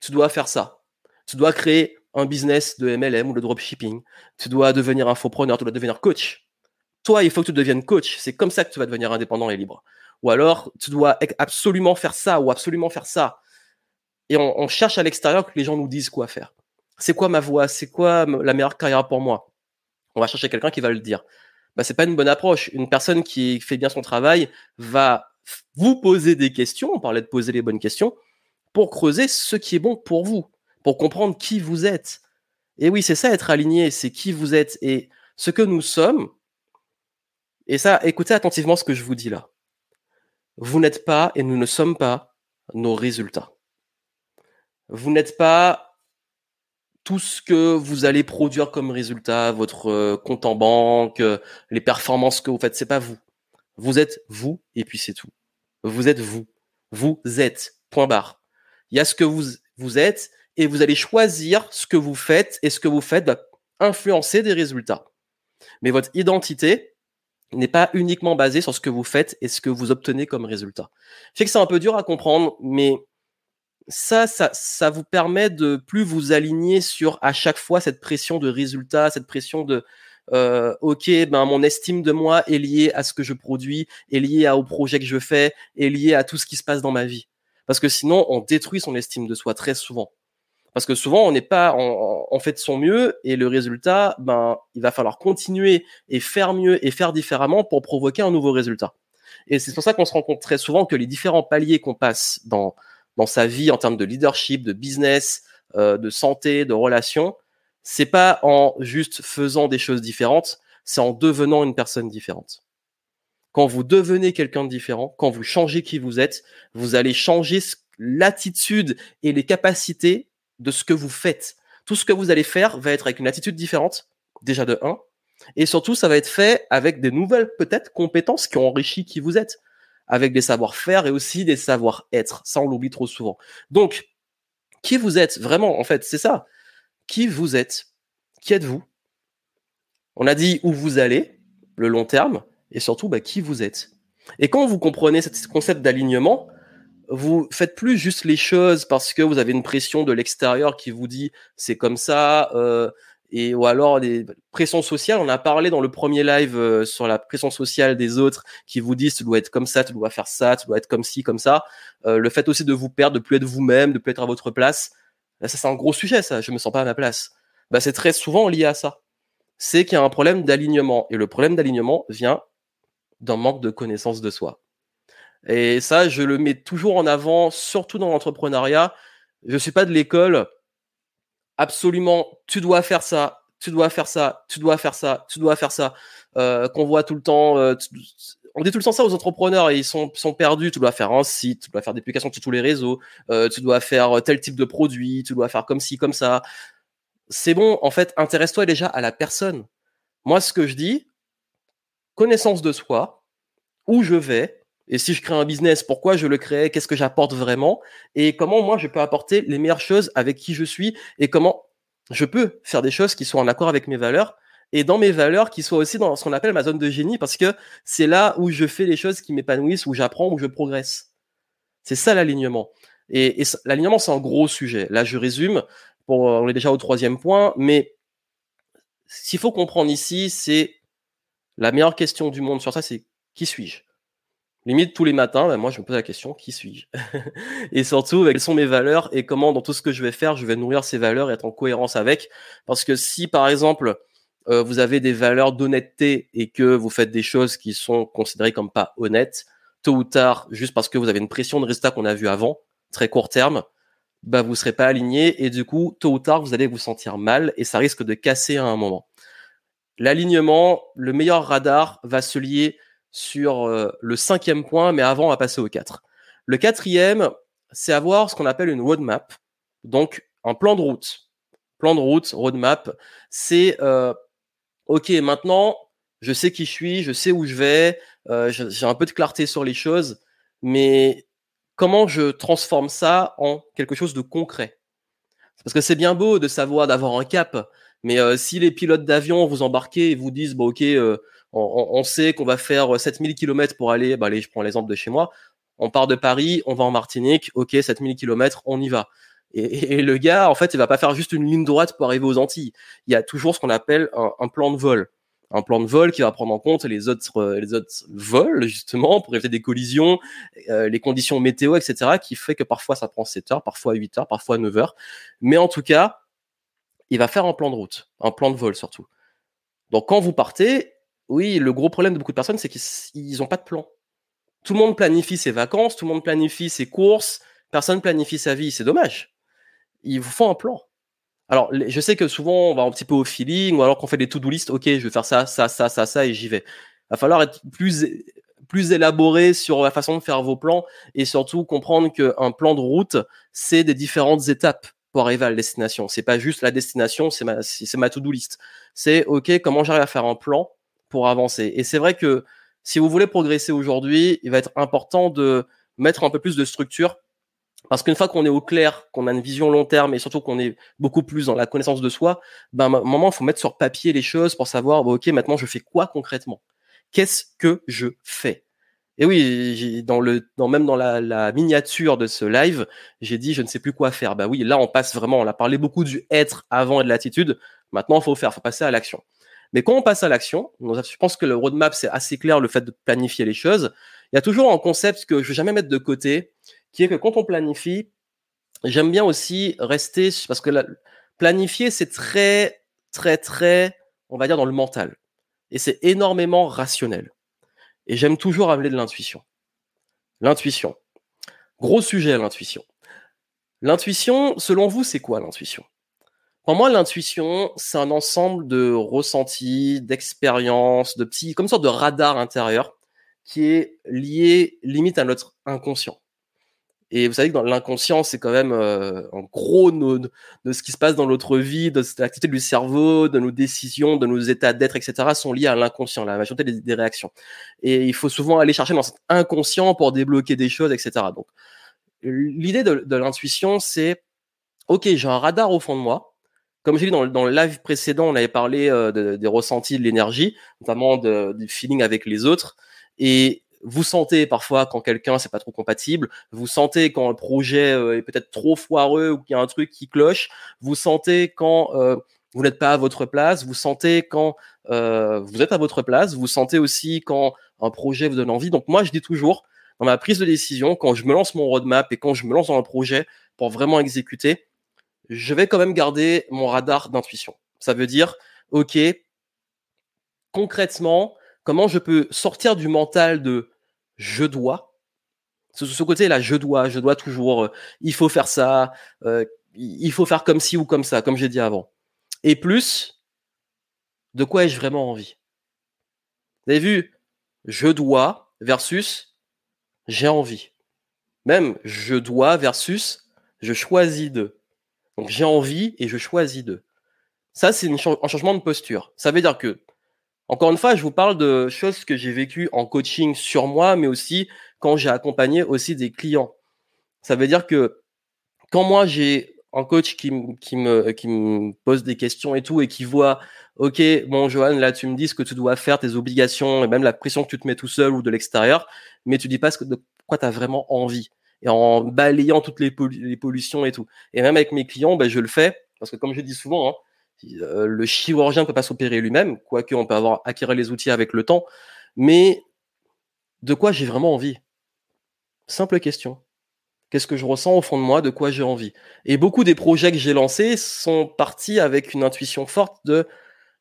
tu dois faire ça. Tu dois créer un business de MLM ou de dropshipping. Tu dois devenir infopreneur, tu dois devenir coach. Toi, il faut que tu deviennes coach. C'est comme ça que tu vas devenir indépendant et libre. Ou alors, tu dois absolument faire ça ou absolument faire ça. Et on, cherche à l'extérieur que les gens nous disent quoi faire. C'est quoi ma voie C'est quoi la meilleure carrière pour moi? On va chercher quelqu'un qui va le dire. Bah, c'est pas une bonne approche. Une personne qui fait bien son travail va vous poser des questions. On parlait de poser les bonnes questions pour creuser ce qui est bon pour vous, pour comprendre qui vous êtes. Et oui, c'est ça être aligné, c'est qui vous êtes et ce que nous sommes. Et ça, écoutez attentivement ce que je vous dis là. Vous n'êtes pas et nous ne sommes pas nos résultats. Vous n'êtes pas tout ce que vous allez produire comme résultat, votre euh, compte en banque, euh, les performances que vous faites, c'est pas vous. Vous êtes vous et puis c'est tout. Vous êtes vous. Vous êtes. Point barre il y a ce que vous, vous êtes et vous allez choisir ce que vous faites et ce que vous faites va influencer des résultats. Mais votre identité n'est pas uniquement basée sur ce que vous faites et ce que vous obtenez comme résultat. Je que c'est un peu dur à comprendre, mais ça, ça, ça vous permet de plus vous aligner sur à chaque fois cette pression de résultat, cette pression de euh, ok, ben mon estime de moi est liée à ce que je produis, est liée au projet que je fais, est liée à tout ce qui se passe dans ma vie. Parce que sinon, on détruit son estime de soi très souvent. Parce que souvent, on n'est pas, on, fait de son mieux et le résultat, ben, il va falloir continuer et faire mieux et faire différemment pour provoquer un nouveau résultat. Et c'est pour ça qu'on se rend compte très souvent que les différents paliers qu'on passe dans dans sa vie en termes de leadership, de business, euh, de santé, de relations, c'est pas en juste faisant des choses différentes, c'est en devenant une personne différente. Quand vous devenez quelqu'un de différent, quand vous changez qui vous êtes, vous allez changer l'attitude et les capacités de ce que vous faites. Tout ce que vous allez faire va être avec une attitude différente déjà de 1. Et surtout, ça va être fait avec des nouvelles, peut-être, compétences qui ont enrichi qui vous êtes, avec des savoir-faire et aussi des savoir-être. Ça, on l'oublie trop souvent. Donc, qui vous êtes vraiment, en fait, c'est ça. Qui vous êtes Qui êtes-vous? On a dit où vous allez, le long terme, et surtout, bah, qui vous êtes. Et quand vous comprenez ce concept d'alignement, vous faites plus juste les choses parce que vous avez une pression de l'extérieur qui vous dit c'est comme ça, euh, et ou alors des pressions sociales. On a parlé dans le premier live euh, sur la pression sociale des autres qui vous disent tu dois être comme ça, tu dois faire ça, tu dois être comme ci, comme ça. Euh, le fait aussi de vous perdre, de plus être vous-même, de plus être à votre place. ça c'est un gros sujet ça. Je me sens pas à ma place. Bah c'est très souvent lié à ça. C'est qu'il y a un problème d'alignement et le problème d'alignement vient d'un manque de connaissance de soi. Et ça, je le mets toujours en avant, surtout dans l'entrepreneuriat. Je suis pas de l'école absolument, tu dois faire ça, tu dois faire ça, tu dois faire ça, tu dois faire ça, euh, qu'on voit tout le temps. Euh, on dit tout le temps ça aux entrepreneurs et ils sont, sont perdus. Tu dois faire un site, tu dois faire des publications sur tous les réseaux, euh, tu dois faire tel type de produit, tu dois faire comme ci, comme ça. C'est bon, en fait, intéresse-toi déjà à la personne. Moi, ce que je dis, connaissance de soi, où je vais, et si je crée un business, pourquoi je le crée? Qu'est-ce que j'apporte vraiment? Et comment moi je peux apporter les meilleures choses avec qui je suis? Et comment je peux faire des choses qui soient en accord avec mes valeurs? Et dans mes valeurs qui soient aussi dans ce qu'on appelle ma zone de génie parce que c'est là où je fais les choses qui m'épanouissent, où j'apprends, où je progresse. C'est ça l'alignement. Et, l'alignement, c'est un gros sujet. Là, je résume. On est déjà au troisième point, mais ce qu'il faut comprendre ici, c'est la meilleure question du monde sur ça, c'est qui suis-je? Limite, tous les matins, bah, moi, je me pose la question, qui suis-je? Et surtout, quelles sont mes valeurs et comment, dans tout ce que je vais faire, je vais nourrir ces valeurs et être en cohérence avec? Parce que si, par exemple, euh, vous avez des valeurs d'honnêteté et que vous faites des choses qui sont considérées comme pas honnêtes, tôt ou tard, juste parce que vous avez une pression de résultat qu'on a vu avant, très court terme, bah, vous serez pas aligné et du coup, tôt ou tard, vous allez vous sentir mal et ça risque de casser à un moment. L'alignement, le meilleur radar va se lier sur euh, le cinquième point, mais avant, on va passer au quatre. Le quatrième, c'est avoir ce qu'on appelle une roadmap, donc un plan de route. Plan de route, roadmap, c'est euh, ok, maintenant, je sais qui je suis, je sais où je vais, euh, j'ai un peu de clarté sur les choses, mais comment je transforme ça en quelque chose de concret? Parce que c'est bien beau de savoir, d'avoir un cap, mais si les pilotes d'avion vous embarquez et vous disent, bon, ok, on, sait qu'on va faire 7000 km pour aller, bah allez, je prends l'exemple de chez moi, on part de Paris, on va en Martinique, ok, 7000 km, on y va. Et, le gars, en fait, il va pas faire juste une ligne droite pour arriver aux Antilles. Il y a toujours ce qu'on appelle un, plan de vol. Un plan de vol qui va prendre en compte les autres, les autres vols, justement, pour éviter des collisions, euh, les conditions météo, etc., qui fait que parfois ça prend 7 heures, parfois 8 heures, parfois 9 heures. Mais en tout cas, il va faire un plan de route, un plan de vol surtout. Donc quand vous partez, oui, le gros problème de beaucoup de personnes, c'est qu'ils n'ont pas de plan. Tout le monde planifie ses vacances, tout le monde planifie ses courses, personne planifie sa vie. C'est dommage. Il vous faut un plan. Alors, je sais que souvent, on va un petit peu au feeling, ou alors qu'on fait des to-do list. Ok, je vais faire ça, ça, ça, ça, ça, et j'y vais. Il va falloir être plus, plus élaboré sur la façon de faire vos plans et surtout comprendre qu'un plan de route, c'est des différentes étapes pour arriver à la destination. C'est pas juste la destination, c'est ma, ma to-do list. C'est ok, comment j'arrive à faire un plan avancer. Et c'est vrai que si vous voulez progresser aujourd'hui, il va être important de mettre un peu plus de structure. Parce qu'une fois qu'on est au clair, qu'on a une vision long terme et surtout qu'on est beaucoup plus dans la connaissance de soi, ben, un moment, il faut mettre sur papier les choses pour savoir, OK, maintenant, je fais quoi concrètement? Qu'est-ce que je fais? Et oui, dans le, dans, même dans la, miniature de ce live, j'ai dit, je ne sais plus quoi faire. Bah oui, là, on passe vraiment, on a parlé beaucoup du être avant et de l'attitude. Maintenant, il faut faire, faut passer à l'action. Mais quand on passe à l'action, je pense que le roadmap, c'est assez clair, le fait de planifier les choses. Il y a toujours un concept que je vais jamais mettre de côté, qui est que quand on planifie, j'aime bien aussi rester, parce que planifier, c'est très, très, très, on va dire, dans le mental. Et c'est énormément rationnel. Et j'aime toujours amener de l'intuition. L'intuition. Gros sujet, l'intuition. L'intuition, selon vous, c'est quoi l'intuition? Pour moi, l'intuition, c'est un ensemble de ressentis, d'expériences, de petits, comme une sorte de radar intérieur qui est lié limite à notre inconscient. Et vous savez que dans l'inconscient, c'est quand même euh, en gros de, ce qui se passe dans notre vie, de l'activité du cerveau, de nos décisions, de nos états d'être, etc., sont liés à l'inconscient, la majorité des, réactions. Et il faut souvent aller chercher dans cet inconscient pour débloquer des choses, etc. Donc, l'idée de, l'intuition, c'est, ok, j'ai un radar au fond de moi. Comme j'ai dit dans, dans, le live précédent, on avait parlé euh, des ressentis de l'énergie, notamment du feeling avec les autres. Et vous sentez parfois quand quelqu'un c'est pas trop compatible, vous sentez quand un projet euh, est peut-être trop foireux ou qu'il y a un truc qui cloche, vous sentez quand euh, vous n'êtes pas à votre place, vous sentez quand vous êtes à votre place, vous sentez aussi quand un projet vous donne envie. Donc moi je dis toujours dans ma prise de décision, quand je me lance mon roadmap et quand je me lance dans un projet pour vraiment exécuter, je vais quand même garder mon radar d'intuition. Ça veut dire, ok, concrètement, comment je peux sortir du mental de je dois. Ce, ce côté-là, je dois, je dois toujours, euh, il faut faire ça, euh, il faut faire comme ci ou comme ça, comme j'ai dit avant. Et plus, de quoi ai-je vraiment envie? Vous avez vu, je dois versus j'ai envie. Même je dois versus je choisis de. Donc j'ai envie et je choisis de. Ça, c'est un changement de posture. Ça veut dire que encore une fois, je vous parle de choses que j'ai vécues en coaching sur moi, mais aussi quand j'ai accompagné aussi des clients. Ça veut dire que quand moi j'ai un coach qui, qui, me, qui me pose des questions et tout et qui voit, ok, bon Johan, là tu me dis ce que tu dois faire, tes obligations et même la pression que tu te mets tout seul ou de l'extérieur, mais tu dis pas ce que, de quoi tu as vraiment envie. Et en balayant toutes les, pollutions et tout. Et même avec mes clients, ben, je le fais parce que comme je dis souvent, hein, euh, le chirurgien ne peut pas s'opérer lui-même, quoique on peut avoir acquérir les outils avec le temps. Mais de quoi j'ai vraiment envie? Simple question. Qu'est-ce que je ressens au fond de moi? De quoi j'ai envie? Et beaucoup des projets que j'ai lancés sont partis avec une intuition forte de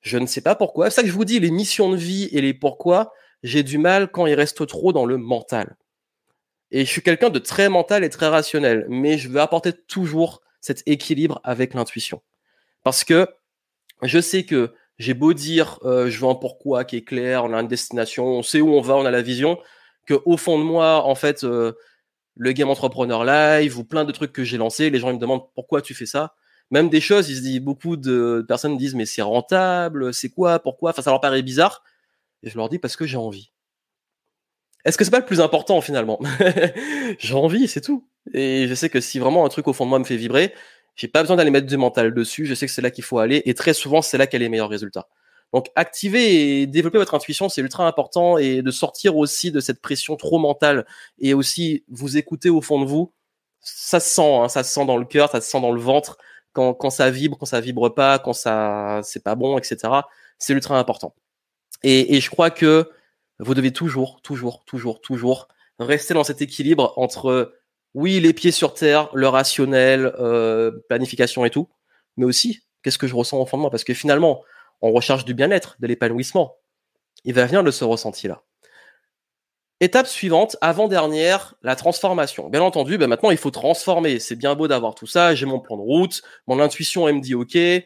je ne sais pas pourquoi. C'est ça que je vous dis, les missions de vie et les pourquoi, j'ai du mal quand ils restent trop dans le mental. Et je suis quelqu'un de très mental et très rationnel, mais je veux apporter toujours cet équilibre avec l'intuition. Parce que je sais que j'ai beau dire euh, je veux un pourquoi qui est clair, on a une destination, on sait où on va, on a la vision, que au fond de moi, en fait, euh, le game entrepreneur live ou plein de trucs que j'ai lancés, les gens ils me demandent pourquoi tu fais ça? Même des choses, ils se disent, beaucoup de personnes disent mais c'est rentable, c'est quoi, pourquoi, enfin ça leur paraît bizarre. Et je leur dis parce que j'ai envie. Est-ce que c'est pas le plus important finalement? J'ai envie, c'est tout. Et je sais que si vraiment un truc au fond de moi me fait vibrer, j'ai pas besoin d'aller mettre du mental dessus. Je sais que c'est là qu'il faut aller. Et très souvent, c'est là qu'il y a les meilleurs résultats. Donc, activer et développer votre intuition, c'est ultra important et de sortir aussi de cette pression trop mentale et aussi vous écouter au fond de vous. Ça se sent, hein, ça se sent dans le cœur, ça se sent dans le ventre. Quand, quand ça vibre, quand ça vibre pas, quand ça, c'est pas bon, etc. C'est ultra important. Et, et je crois que vous devez toujours, toujours, toujours, toujours rester dans cet équilibre entre oui, les pieds sur terre, le rationnel, euh, planification et tout, mais aussi qu'est-ce que je ressens au fond de moi? Parce que finalement, on recherche du bien-être, de l'épanouissement. Il va venir de ce ressenti-là. Étape suivante, avant-dernière, la transformation. Bien entendu, ben maintenant il faut transformer. C'est bien beau d'avoir tout ça, j'ai mon plan de route, mon intuition elle me dit ok, je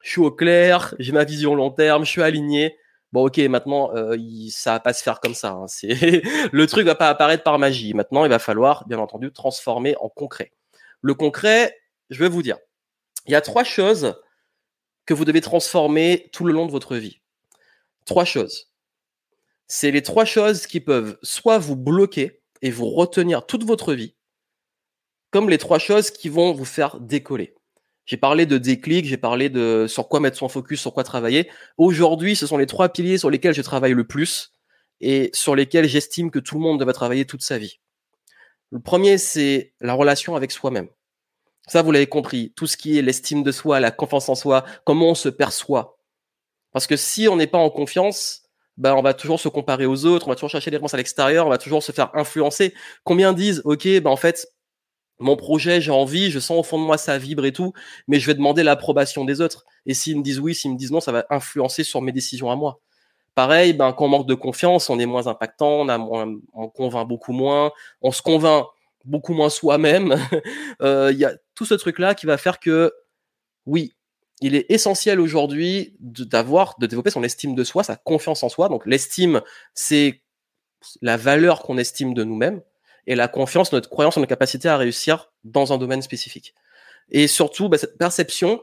suis au clair, j'ai ma vision long terme, je suis aligné bon ok maintenant euh, ça va pas se faire comme ça hein. c'est le truc va pas apparaître par magie. Maintenant il va falloir bien entendu transformer en concret. Le concret je vais vous dire il y a trois choses que vous devez transformer tout le long de votre vie. Trois choses. C'est les trois choses qui peuvent soit vous bloquer et vous retenir toute votre vie comme les trois choses qui vont vous faire décoller j'ai parlé de déclic, j'ai parlé de sur quoi mettre son focus, sur quoi travailler. Aujourd'hui, ce sont les trois piliers sur lesquels je travaille le plus et sur lesquels j'estime que tout le monde devrait travailler toute sa vie. Le premier, c'est la relation avec soi-même. Ça, vous l'avez compris, tout ce qui est l'estime de soi, la confiance en soi, comment on se perçoit. Parce que si on n'est pas en confiance, ben on va toujours se comparer aux autres, on va toujours chercher des réponses à l'extérieur, on va toujours se faire influencer. Combien disent, ok, ben en fait, mon projet, j'ai envie, je sens au fond de moi ça vibre et tout, mais je vais demander l'approbation des autres. Et s'ils me disent oui, s'ils me disent non, ça va influencer sur mes décisions à moi. Pareil, ben, quand on manque de confiance, on est moins impactant, on, on convainc beaucoup moins, on se convainc beaucoup moins soi-même. Euh, il y a tout ce truc-là qui va faire que, oui, il est essentiel aujourd'hui d'avoir, de développer son estime de soi, sa confiance en soi. Donc l'estime, c'est la valeur qu'on estime de nous-mêmes. Et la confiance, notre croyance en notre capacité à réussir dans un domaine spécifique. Et surtout, bah, cette perception,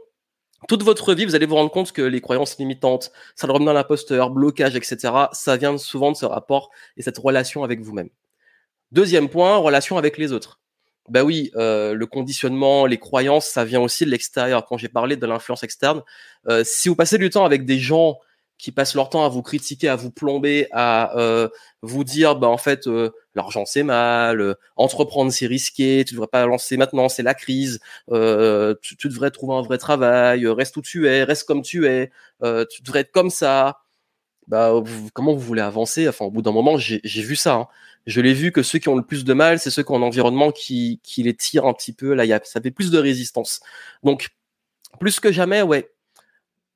toute votre vie, vous allez vous rendre compte que les croyances limitantes, syndrome d'un imposteur, blocage, etc., ça vient souvent de ce rapport et cette relation avec vous-même. Deuxième point, relation avec les autres. Ben oui, euh, le conditionnement, les croyances, ça vient aussi de l'extérieur. Quand j'ai parlé de l'influence externe, euh, si vous passez du temps avec des gens qui passent leur temps à vous critiquer, à vous plomber, à euh, vous dire, bah en fait, euh, l'argent c'est mal, euh, entreprendre c'est risqué, tu devrais pas lancer maintenant, c'est la crise, tu, tu, devrais trouver un vrai travail, reste où tu es, reste comme tu es, tu devrais être comme ça. Bah, comment vous voulez avancer? Enfin, au bout d'un moment, j'ai vu ça. Hein. Je l'ai vu que ceux qui ont le plus de mal, c'est ceux qui ont un environnement qui, qui les tire un petit peu. Là, y a, ça fait plus de résistance. Donc, plus que jamais, ouais,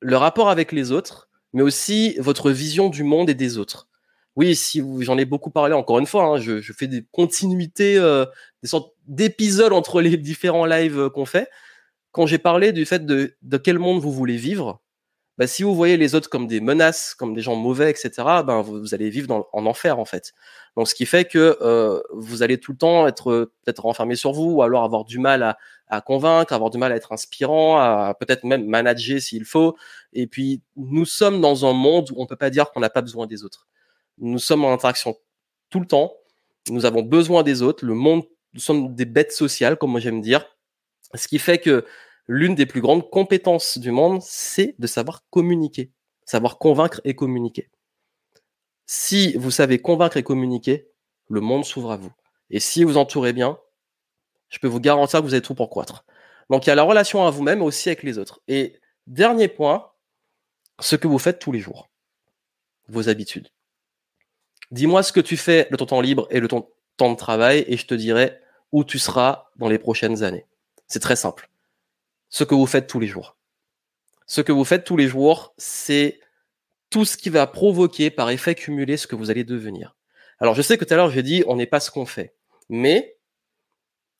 le rapport avec les autres, mais aussi votre vision du monde et des autres. Oui, si j'en ai beaucoup parlé encore une fois, hein, je, fais des continuités, euh, des sortes d'épisodes entre les différents lives euh, qu'on fait. Quand j'ai parlé du fait de quel monde vous voulez vivre, bah, si vous voyez les autres comme des menaces, comme des gens mauvais, etc., ben, vous, allez vivre en enfer en fait. Donc, ce qui fait que euh, vous allez tout le temps être peut-être renfermé sur vous, ou alors avoir du mal à, à convaincre, avoir du mal à être inspirant, à peut-être même manager s'il faut. Et puis, nous sommes dans un monde où on peut pas dire qu'on n'a pas besoin des autres. Nous sommes en interaction tout le temps. Nous avons besoin des autres. Le monde, nous sommes des bêtes sociales, comme moi j'aime dire. Ce qui fait que l'une des plus grandes compétences du monde, c'est de savoir communiquer, savoir convaincre et communiquer. Si vous savez convaincre et communiquer, le monde s'ouvre à vous. Et si vous entourez bien, je peux vous garantir que vous avez tout pour croître. Donc il y a la relation à vous-même aussi avec les autres. Et dernier point, ce que vous faites tous les jours, vos habitudes. Dis-moi ce que tu fais de ton temps libre et de ton temps de travail et je te dirai où tu seras dans les prochaines années. C'est très simple. Ce que vous faites tous les jours. Ce que vous faites tous les jours, c'est tout ce qui va provoquer par effet cumulé ce que vous allez devenir. Alors je sais que tout à l'heure j'ai dit on n'est pas ce qu'on fait, mais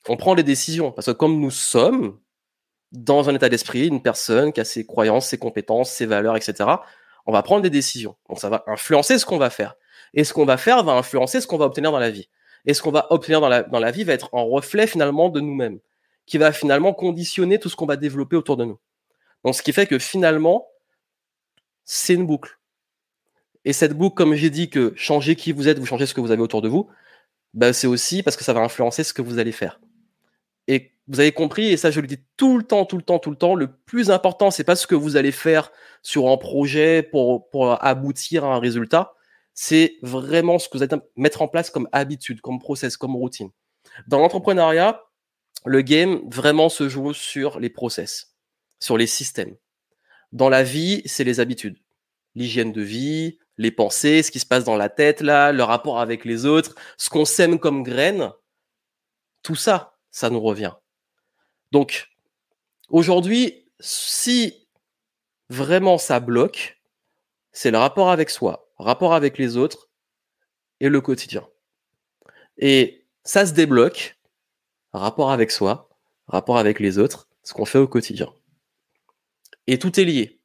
on prend des décisions parce que comme nous sommes dans un état d'esprit, une personne qui a ses croyances, ses compétences, ses valeurs, etc., on va prendre des décisions. Donc ça va influencer ce qu'on va faire. Et ce qu'on va faire va influencer ce qu'on va obtenir dans la vie. Et ce qu'on va obtenir dans la, dans la vie va être un reflet finalement de nous-mêmes, qui va finalement conditionner tout ce qu'on va développer autour de nous. Donc ce qui fait que finalement, c'est une boucle. Et cette boucle, comme j'ai dit que changer qui vous êtes, vous changez ce que vous avez autour de vous, bah, c'est aussi parce que ça va influencer ce que vous allez faire. Et vous avez compris, et ça je le dis tout le temps, tout le temps, tout le temps, le plus important, c'est pas ce que vous allez faire sur un projet pour, pour aboutir à un résultat, c'est vraiment ce que vous allez mettre en place comme habitude, comme process, comme routine. Dans l'entrepreneuriat, le game vraiment se joue sur les process, sur les systèmes. Dans la vie, c'est les habitudes, l'hygiène de vie, les pensées, ce qui se passe dans la tête là, le rapport avec les autres, ce qu'on sème comme graines, tout ça, ça nous revient. Donc, aujourd'hui, si vraiment ça bloque, c'est le rapport avec soi, rapport avec les autres et le quotidien. Et ça se débloque, rapport avec soi, rapport avec les autres, ce qu'on fait au quotidien. Et tout est lié.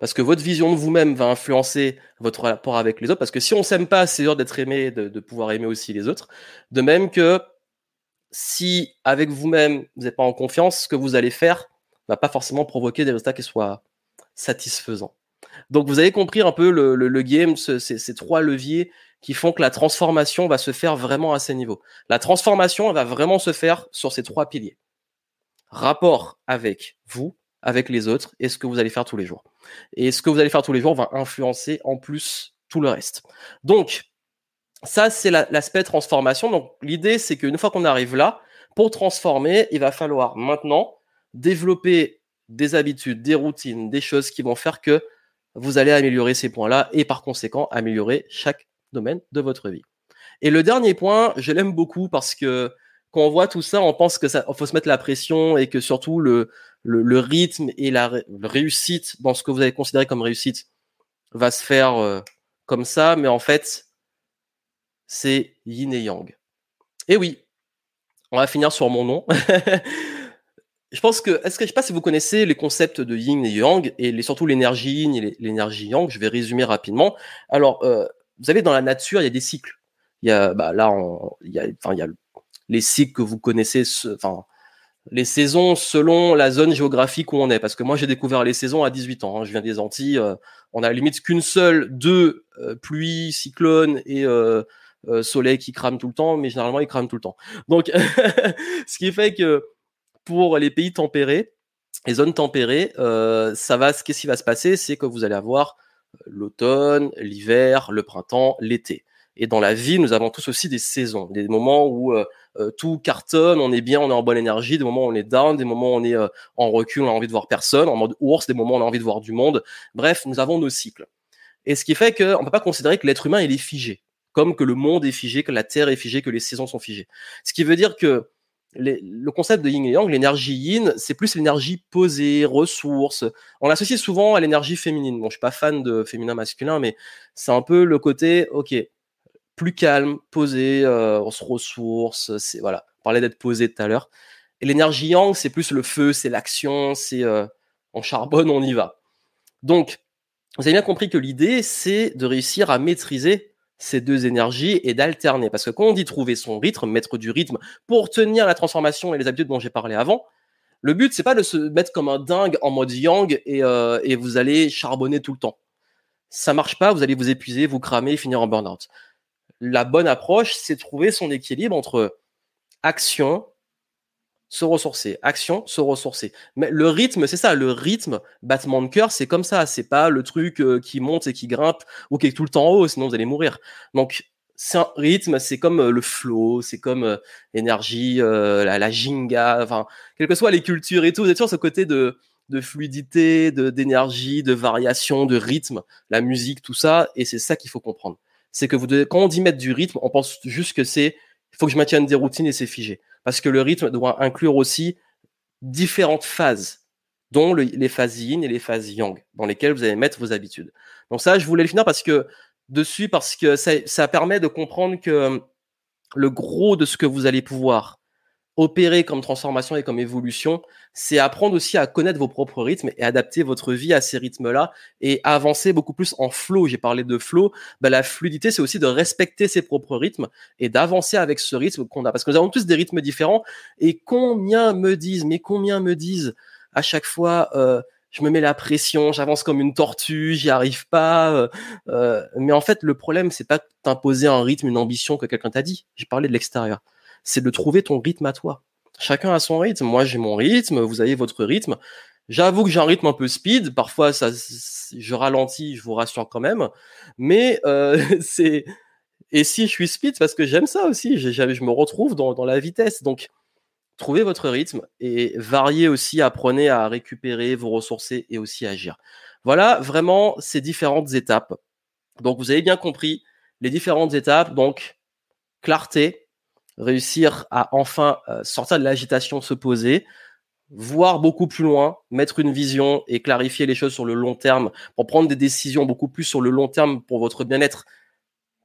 Parce que votre vision de vous-même va influencer votre rapport avec les autres. Parce que si on s'aime pas, c'est dur d'être aimé, de, pouvoir aimer aussi les autres. De même que si avec vous-même, vous n'êtes pas en confiance, ce que vous allez faire va pas forcément provoquer des résultats qui soient satisfaisants. Donc vous avez compris un peu le, le, game, ce, ces, trois leviers qui font que la transformation va se faire vraiment à ces niveaux. La transformation va vraiment se faire sur ces trois piliers. Rapport avec vous, avec les autres, et ce que vous allez faire tous les jours. Et ce que vous allez faire tous les jours va influencer en plus tout le reste. Donc, ça, c'est l'aspect transformation. Donc, l'idée, c'est qu'une fois qu'on arrive là, pour transformer, il va falloir maintenant développer des habitudes, des routines, des choses qui vont faire que vous allez améliorer ces points-là et par conséquent améliorer chaque domaine de votre vie. Et le dernier point, je l'aime beaucoup parce que quand on voit tout ça, on pense que ça faut se mettre la pression et que surtout le, le, rythme et la réussite dans ce que vous avez considéré comme réussite va se faire euh, comme ça, mais en fait, c'est yin et yang. Et oui, on va finir sur mon nom. je pense que, est-ce que je sais pas si vous connaissez les concepts de yin et yang et les, surtout l'énergie yin et l'énergie yang. Je vais résumer rapidement. Alors, euh, vous savez, dans la nature, il y a des cycles. Il y a, bah, là, il y a, enfin, il y a les cycles que vous connaissez, enfin, les saisons selon la zone géographique où on est. Parce que moi, j'ai découvert les saisons à 18 ans. Hein. Je viens des Antilles. Euh, on a limite qu'une seule, deux euh, pluies, cyclones et euh, soleil qui crament tout le temps, mais généralement, ils crament tout le temps. Donc, ce qui fait que pour les pays tempérés, les zones tempérées, ça va, qu'est-ce qui va se passer? C'est que vous allez avoir l'automne, l'hiver, le printemps, l'été. Et dans la vie, nous avons tous aussi des saisons, des moments où euh, euh, tout cartonne, on est bien, on est en bonne énergie, des moments où on est down, des moments où on est euh, en recul, on a envie de voir personne, en mode ours, des moments où on a envie de voir du monde. Bref, nous avons nos cycles. Et ce qui fait qu'on ne peut pas considérer que l'être humain, il est figé, comme que le monde est figé, que la Terre est figée, que les saisons sont figées. Ce qui veut dire que le concept de yin et yang, l'énergie yin, c'est plus l'énergie posée, ressources. On l'associe souvent à l'énergie féminine. Bon, je suis pas fan de féminin masculin, mais c'est un peu le côté, ok, plus calme, posé, euh, on se ressource. Voilà, on parlait d'être posé tout à l'heure. Et l'énergie yang, c'est plus le feu, c'est l'action, c'est euh, on charbonne, on y va. Donc, vous avez bien compris que l'idée, c'est de réussir à maîtriser ces deux énergies et d'alterner. Parce que quand on dit trouver son rythme, mettre du rythme pour tenir la transformation et les habitudes dont j'ai parlé avant, le but, c'est pas de se mettre comme un dingue en mode yang et, euh, et vous allez charbonner tout le temps. Ça marche pas, vous allez vous épuiser, vous cramer, finir en burn-out la bonne approche, c'est trouver son équilibre entre action, se ressourcer, action, se ressourcer. Mais le rythme, c'est ça, le rythme, battement de cœur, c'est comme ça, c'est pas le truc euh, qui monte et qui grimpe ou qui est tout le temps en haut, sinon vous allez mourir. Donc, c'est un rythme, c'est comme euh, le flow, c'est comme l'énergie, euh, la, la, jinga, enfin, quelles que soient les cultures et tout, vous êtes sur ce côté de, de fluidité, d'énergie, de variation, de rythme, la musique, tout ça, et c'est ça qu'il faut comprendre c'est que quand on dit mettre du rythme, on pense juste que c'est, il faut que je maintienne des routines et c'est figé. Parce que le rythme doit inclure aussi différentes phases, dont les phases yin et les phases yang, dans lesquelles vous allez mettre vos habitudes. Donc ça, je voulais le finir parce que dessus, parce que ça, ça permet de comprendre que le gros de ce que vous allez pouvoir opérer comme transformation et comme évolution, c'est apprendre aussi à connaître vos propres rythmes et adapter votre vie à ces rythmes-là et avancer beaucoup plus en flow. J'ai parlé de flow. Bah, la fluidité, c'est aussi de respecter ses propres rythmes et d'avancer avec ce rythme qu'on a. Parce que nous avons tous des rythmes différents. Et combien me disent, mais combien me disent à chaque fois, euh, je me mets la pression, j'avance comme une tortue, j'y arrive pas. Euh, euh, mais en fait, le problème, c'est pas t'imposer un rythme, une ambition que quelqu'un t'a dit. J'ai parlé de l'extérieur c'est de trouver ton rythme à toi. Chacun a son rythme. Moi, j'ai mon rythme, vous avez votre rythme. J'avoue que j'ai un rythme un peu speed. Parfois, ça, je ralentis, je vous rassure quand même. Mais euh, c'est et si je suis speed, parce que j'aime ça aussi. Je, me retrouve dans, dans, la vitesse. Donc, trouvez votre rythme et variez aussi. Apprenez à récupérer, vous ressourcer et aussi agir. Voilà vraiment ces différentes étapes. Donc, vous avez bien compris les différentes étapes. Donc, clarté, réussir à enfin euh, sortir de l'agitation, se poser, voir beaucoup plus loin, mettre une vision et clarifier les choses sur le long terme pour prendre des décisions beaucoup plus sur le long terme pour votre bien-être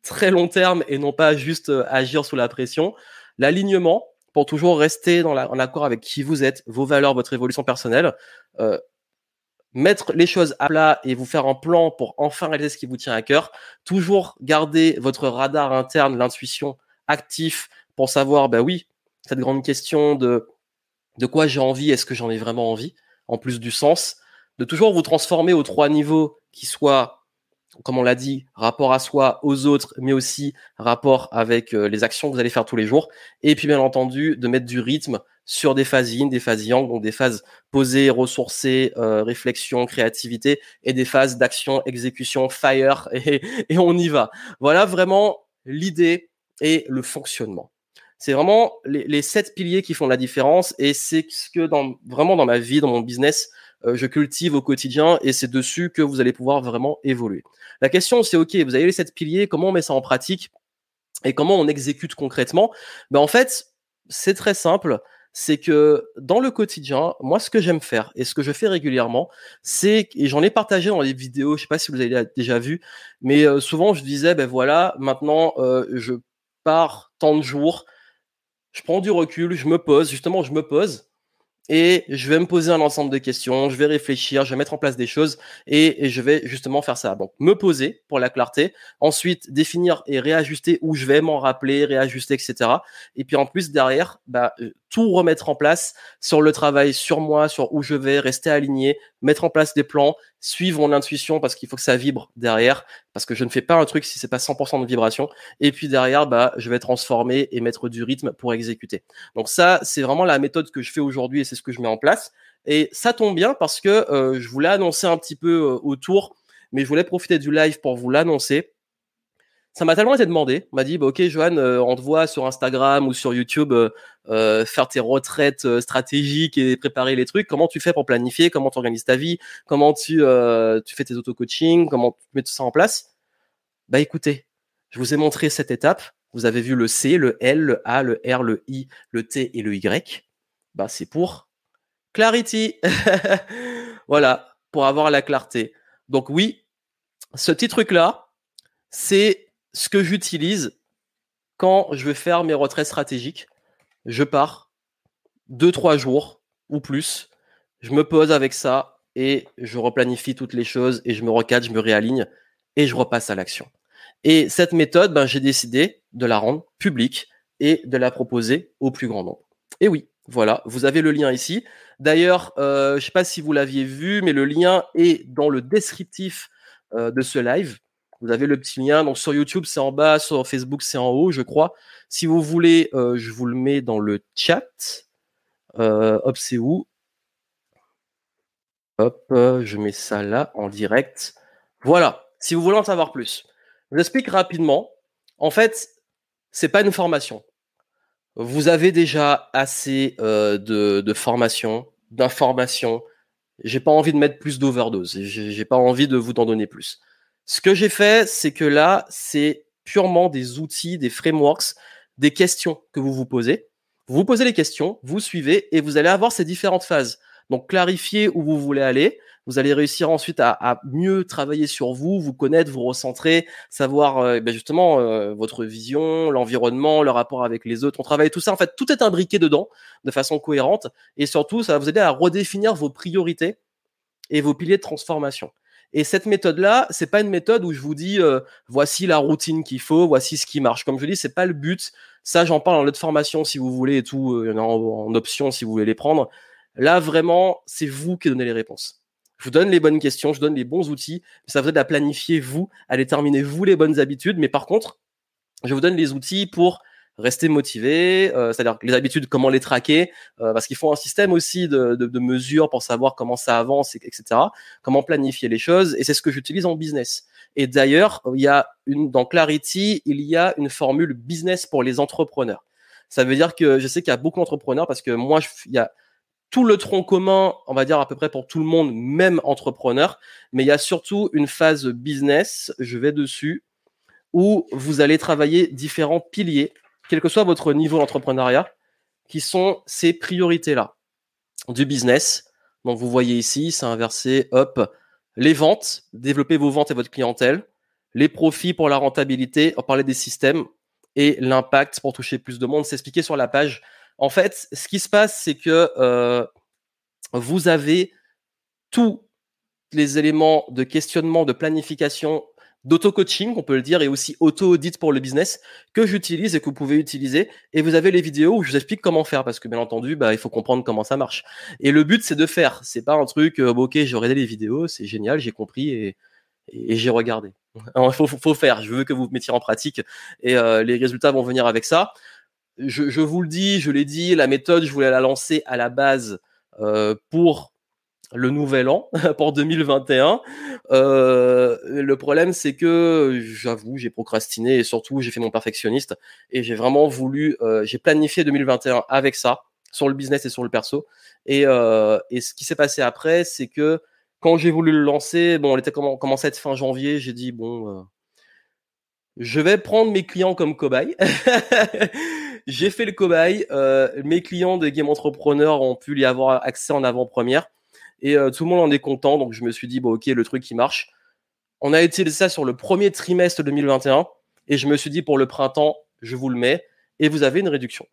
très long terme et non pas juste euh, agir sous la pression. L'alignement pour toujours rester dans la, en accord avec qui vous êtes, vos valeurs, votre évolution personnelle. Euh, mettre les choses à plat et vous faire un plan pour enfin réaliser ce qui vous tient à cœur. Toujours garder votre radar interne, l'intuition actif, pour savoir, ben oui, cette grande question de de quoi j'ai envie, est-ce que j'en ai vraiment envie, en plus du sens, de toujours vous transformer aux trois niveaux qui soient, comme on l'a dit, rapport à soi, aux autres, mais aussi rapport avec euh, les actions que vous allez faire tous les jours, et puis bien entendu de mettre du rythme sur des phases yin, des phases yang, donc des phases posées, ressourcées, euh, réflexion, créativité, et des phases d'action, exécution, fire, et on y va. Voilà vraiment l'idée et le fonctionnement. C'est vraiment les, sept piliers qui font la différence et c'est ce que dans, vraiment dans ma vie, dans mon business, euh, je cultive au quotidien et c'est dessus que vous allez pouvoir vraiment évoluer. La question, c'est OK, vous avez les sept piliers, comment on met ça en pratique et comment on exécute concrètement? Ben, En fait, c'est très simple. C'est que dans le quotidien, moi, ce que j'aime faire et ce que je fais régulièrement, c'est, et j'en ai partagé dans les vidéos, je sais pas si vous avez déjà vu, mais euh, souvent je disais, ben voilà, maintenant, euh, je pars tant de jours, je prends du recul, je me pose, justement, je me pose et je vais me poser un ensemble de questions, je vais réfléchir, je vais mettre en place des choses et, je vais justement faire ça. Donc, me poser pour la clarté, ensuite définir et réajuster où je vais m'en rappeler, réajuster, etc. Et puis en plus derrière, bah, euh, tout remettre en place sur le travail, sur moi, sur où je vais, rester aligné, mettre en place des plans, suivre mon intuition parce qu'il faut que ça vibre derrière, parce que je ne fais pas un truc si c'est pas 100% de vibration. Et puis derrière, bah, je vais transformer et mettre du rythme pour exécuter. Donc ça, c'est vraiment la méthode que je fais aujourd'hui et c'est ce que je mets en place. Et ça tombe bien parce que euh, je voulais annoncer un petit peu euh, autour, mais je voulais profiter du live pour vous l'annoncer ça m'a tellement été demandé. On m'a dit, bah, ok, Johan, euh, on te voit sur Instagram ou sur YouTube euh, euh, faire tes retraites stratégiques et préparer les trucs. Comment tu fais pour planifier? Comment tu organises ta vie? Comment tu, tu fais tes auto-coaching Comment tu mets tout ça en place? Bah écoutez, je vous ai montré cette étape. Vous avez vu le C, le L, le A, le R, le I, le T et le Y. Bah c'est pour clarity. voilà, pour avoir la clarté. Donc oui, ce petit truc là, c'est ce que j'utilise quand je veux faire mes retraits stratégiques, je pars deux, trois jours ou plus, je me pose avec ça et je replanifie toutes les choses et je me recadre, je me réaligne et je repasse à l'action. Et cette méthode, ben, j'ai décidé de la rendre publique et de la proposer au plus grand nombre. Et oui, voilà, vous avez le lien ici. D'ailleurs, euh, je ne sais pas si vous l'aviez vu, mais le lien est dans le descriptif euh, de ce live. Vous avez le petit lien. Donc sur YouTube, c'est en bas, sur Facebook, c'est en haut, je crois. Si vous voulez, euh, je vous le mets dans le chat. Euh, hop, c'est où? Hop, je mets ça là en direct. Voilà. Si vous voulez en savoir plus, je vous explique rapidement. En fait, c'est pas une formation. Vous avez déjà assez euh, de, de formation, d'informations. J'ai pas envie de mettre plus d'overdose. J'ai pas envie de vous en donner plus. Ce que j'ai fait, c'est que là, c'est purement des outils, des frameworks, des questions que vous vous posez. Vous vous posez les questions, vous suivez et vous allez avoir ces différentes phases. Donc clarifier où vous voulez aller. Vous allez réussir ensuite à, mieux travailler sur vous, vous connaître, vous recentrer, savoir euh, ben justement euh, votre vision, l'environnement, le rapport avec les autres. On travaille tout ça. En fait, tout est imbriqué dedans de façon cohérente et surtout, ça va vous aider à redéfinir vos priorités et vos piliers de transformation. Et cette méthode-là, c'est pas une méthode où je vous dis euh, voici la routine qu'il faut, voici ce qui marche. Comme je dis, c'est pas le but. Ça, j'en parle en notre formation si vous voulez et tout, euh, en, en, option si vous voulez les prendre. Là, vraiment, c'est vous qui donnez les réponses. Je vous donne les bonnes questions, je donne les bons outils. Ça vous aide à planifier vous, à déterminer vous les bonnes habitudes. Mais par contre, je vous donne les outils pour rester motivé, euh, c'est-à-dire les habitudes, comment les traquer, euh, parce qu'il faut un système aussi de, de, de, mesures pour savoir comment ça avance, etc. Comment planifier les choses, et c'est ce que j'utilise en business. Et d'ailleurs, il y a une dans Clarity, il y a une formule business pour les entrepreneurs. Ça veut dire que je sais qu'il y a beaucoup d'entrepreneurs parce que moi, il y a tout le tronc commun, on va dire à peu près pour tout le monde, même entrepreneur, mais il y a surtout une phase business, je vais dessus, où vous allez travailler différents piliers quel que soit votre niveau d'entrepreneuriat, qui sont ces priorités-là du business. Donc vous voyez ici, c'est inversé, hop, les ventes, développer vos ventes et votre clientèle, les profits pour la rentabilité, on parlait des systèmes, et l'impact pour toucher plus de monde, c'est expliqué sur la page. En fait, ce qui se passe, c'est que euh, vous avez tous les éléments de questionnement, de planification d'auto-coaching, on peut le dire, et aussi auto-audit pour le business que j'utilise et que vous pouvez utiliser. Et vous avez les vidéos où je vous explique comment faire parce que bien entendu, bah, il faut comprendre comment ça marche. Et le but, c'est de faire. C'est pas un truc, euh, ok, j'ai regardé les vidéos, c'est génial, j'ai compris et, j'ai regardé. Il faut, faire. Je veux que vous mettiez en pratique et euh, les résultats vont venir avec ça. Je, je vous le dis, je l'ai dit, la méthode, je voulais la lancer à la base euh, pour le nouvel an pour 2021. Euh, le problème, c'est que j'avoue, j'ai procrastiné et surtout, j'ai fait mon perfectionniste et j'ai vraiment voulu, euh, j'ai planifié 2021 avec ça, sur le business et sur le perso. Et, euh, et ce qui s'est passé après, c'est que quand j'ai voulu le lancer, bon, on était commencé à être fin janvier, j'ai dit bon, euh, je vais prendre mes clients comme cobaye. j'ai fait le cobaye. Euh, mes clients de Game Entrepreneur ont pu y avoir accès en avant-première et euh, tout le monde en est content. Donc je me suis dit, bon, ok, le truc qui marche. On a utilisé ça sur le premier trimestre 2021 et je me suis dit, pour le printemps, je vous le mets et vous avez une réduction.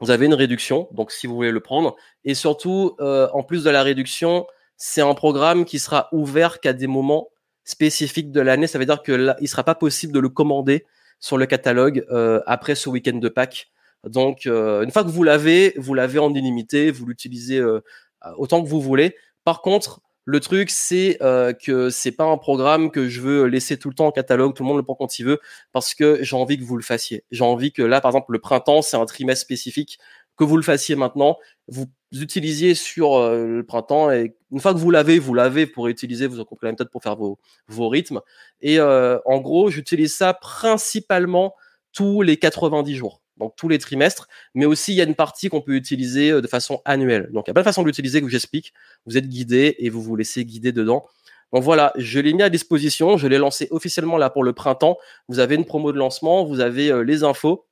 vous avez une réduction, donc si vous voulez le prendre. Et surtout, euh, en plus de la réduction, c'est un programme qui sera ouvert qu'à des moments spécifiques de l'année. Ça veut dire que là, il sera pas possible de le commander sur le catalogue euh, après ce week-end de Pâques. Donc, une fois que vous l'avez, vous l'avez en illimité, vous l'utilisez autant que vous voulez. Par contre, le truc, c'est euh, que c'est pas un programme que je veux laisser tout le temps en catalogue, tout le monde le prend quand il veut, parce que j'ai envie que vous le fassiez. J'ai envie que là, par exemple, le printemps, c'est un trimestre spécifique, que vous le fassiez maintenant, vous utilisiez sur euh, le printemps, et une fois que vous l'avez, vous l'avez pour utiliser, vous en comprenez la méthode pour faire vos, rythmes. Et euh, en gros, j'utilise ça principalement tous les 90 jours donc tous les trimestres, mais aussi il y a une partie qu'on peut utiliser euh, de façon annuelle. Donc il y a pas de façon de l'utiliser que j'explique. Vous êtes guidé et vous vous laissez guider dedans. Donc voilà, je l'ai mis à disposition, je l'ai lancé officiellement là pour le printemps. Vous avez une promo de lancement, vous avez euh, les infos.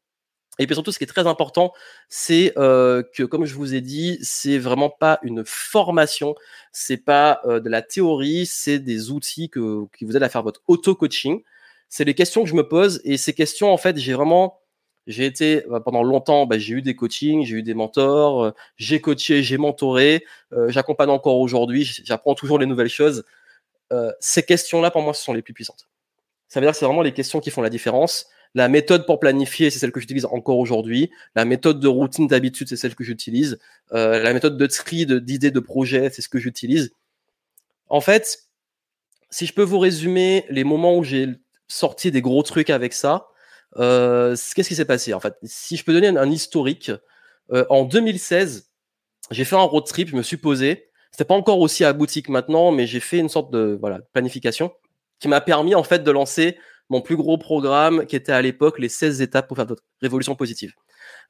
Et puis surtout, ce qui est très important, c'est euh, que, comme je vous ai dit, c'est vraiment pas une formation, c'est pas de la théorie, c'est des outils qui vous aident à faire votre auto-coaching. C'est les questions que je me pose et ces questions, en fait, j'ai vraiment j'ai été bah, pendant longtemps, bah, j'ai eu des coachings, j'ai eu des mentors, euh, j'ai coaché, j'ai mentoré, euh, j'accompagne encore aujourd'hui, j'apprends toujours les nouvelles choses. Euh, ces questions-là, pour moi, ce sont les plus puissantes. Ça veut dire que c'est vraiment les questions qui font la différence. La méthode pour planifier, c'est celle que j'utilise encore aujourd'hui. La méthode de routine d'habitude, c'est celle que j'utilise. la méthode de tri d'idées de projets, c'est ce que j'utilise. En fait, si je peux vous résumer les moments où j'ai sorti des gros trucs avec ça, qu'est-ce qui s'est passé en fait? Si je peux donner un, historique, euh, en 2016, j'ai fait un road trip, je me suis posé. C'était pas encore aussi abouti que maintenant, mais j'ai fait une sorte de voilà planification qui m'a permis en fait de lancer mon plus gros programme qui était à l'époque les 16 étapes pour faire votre révolution positive.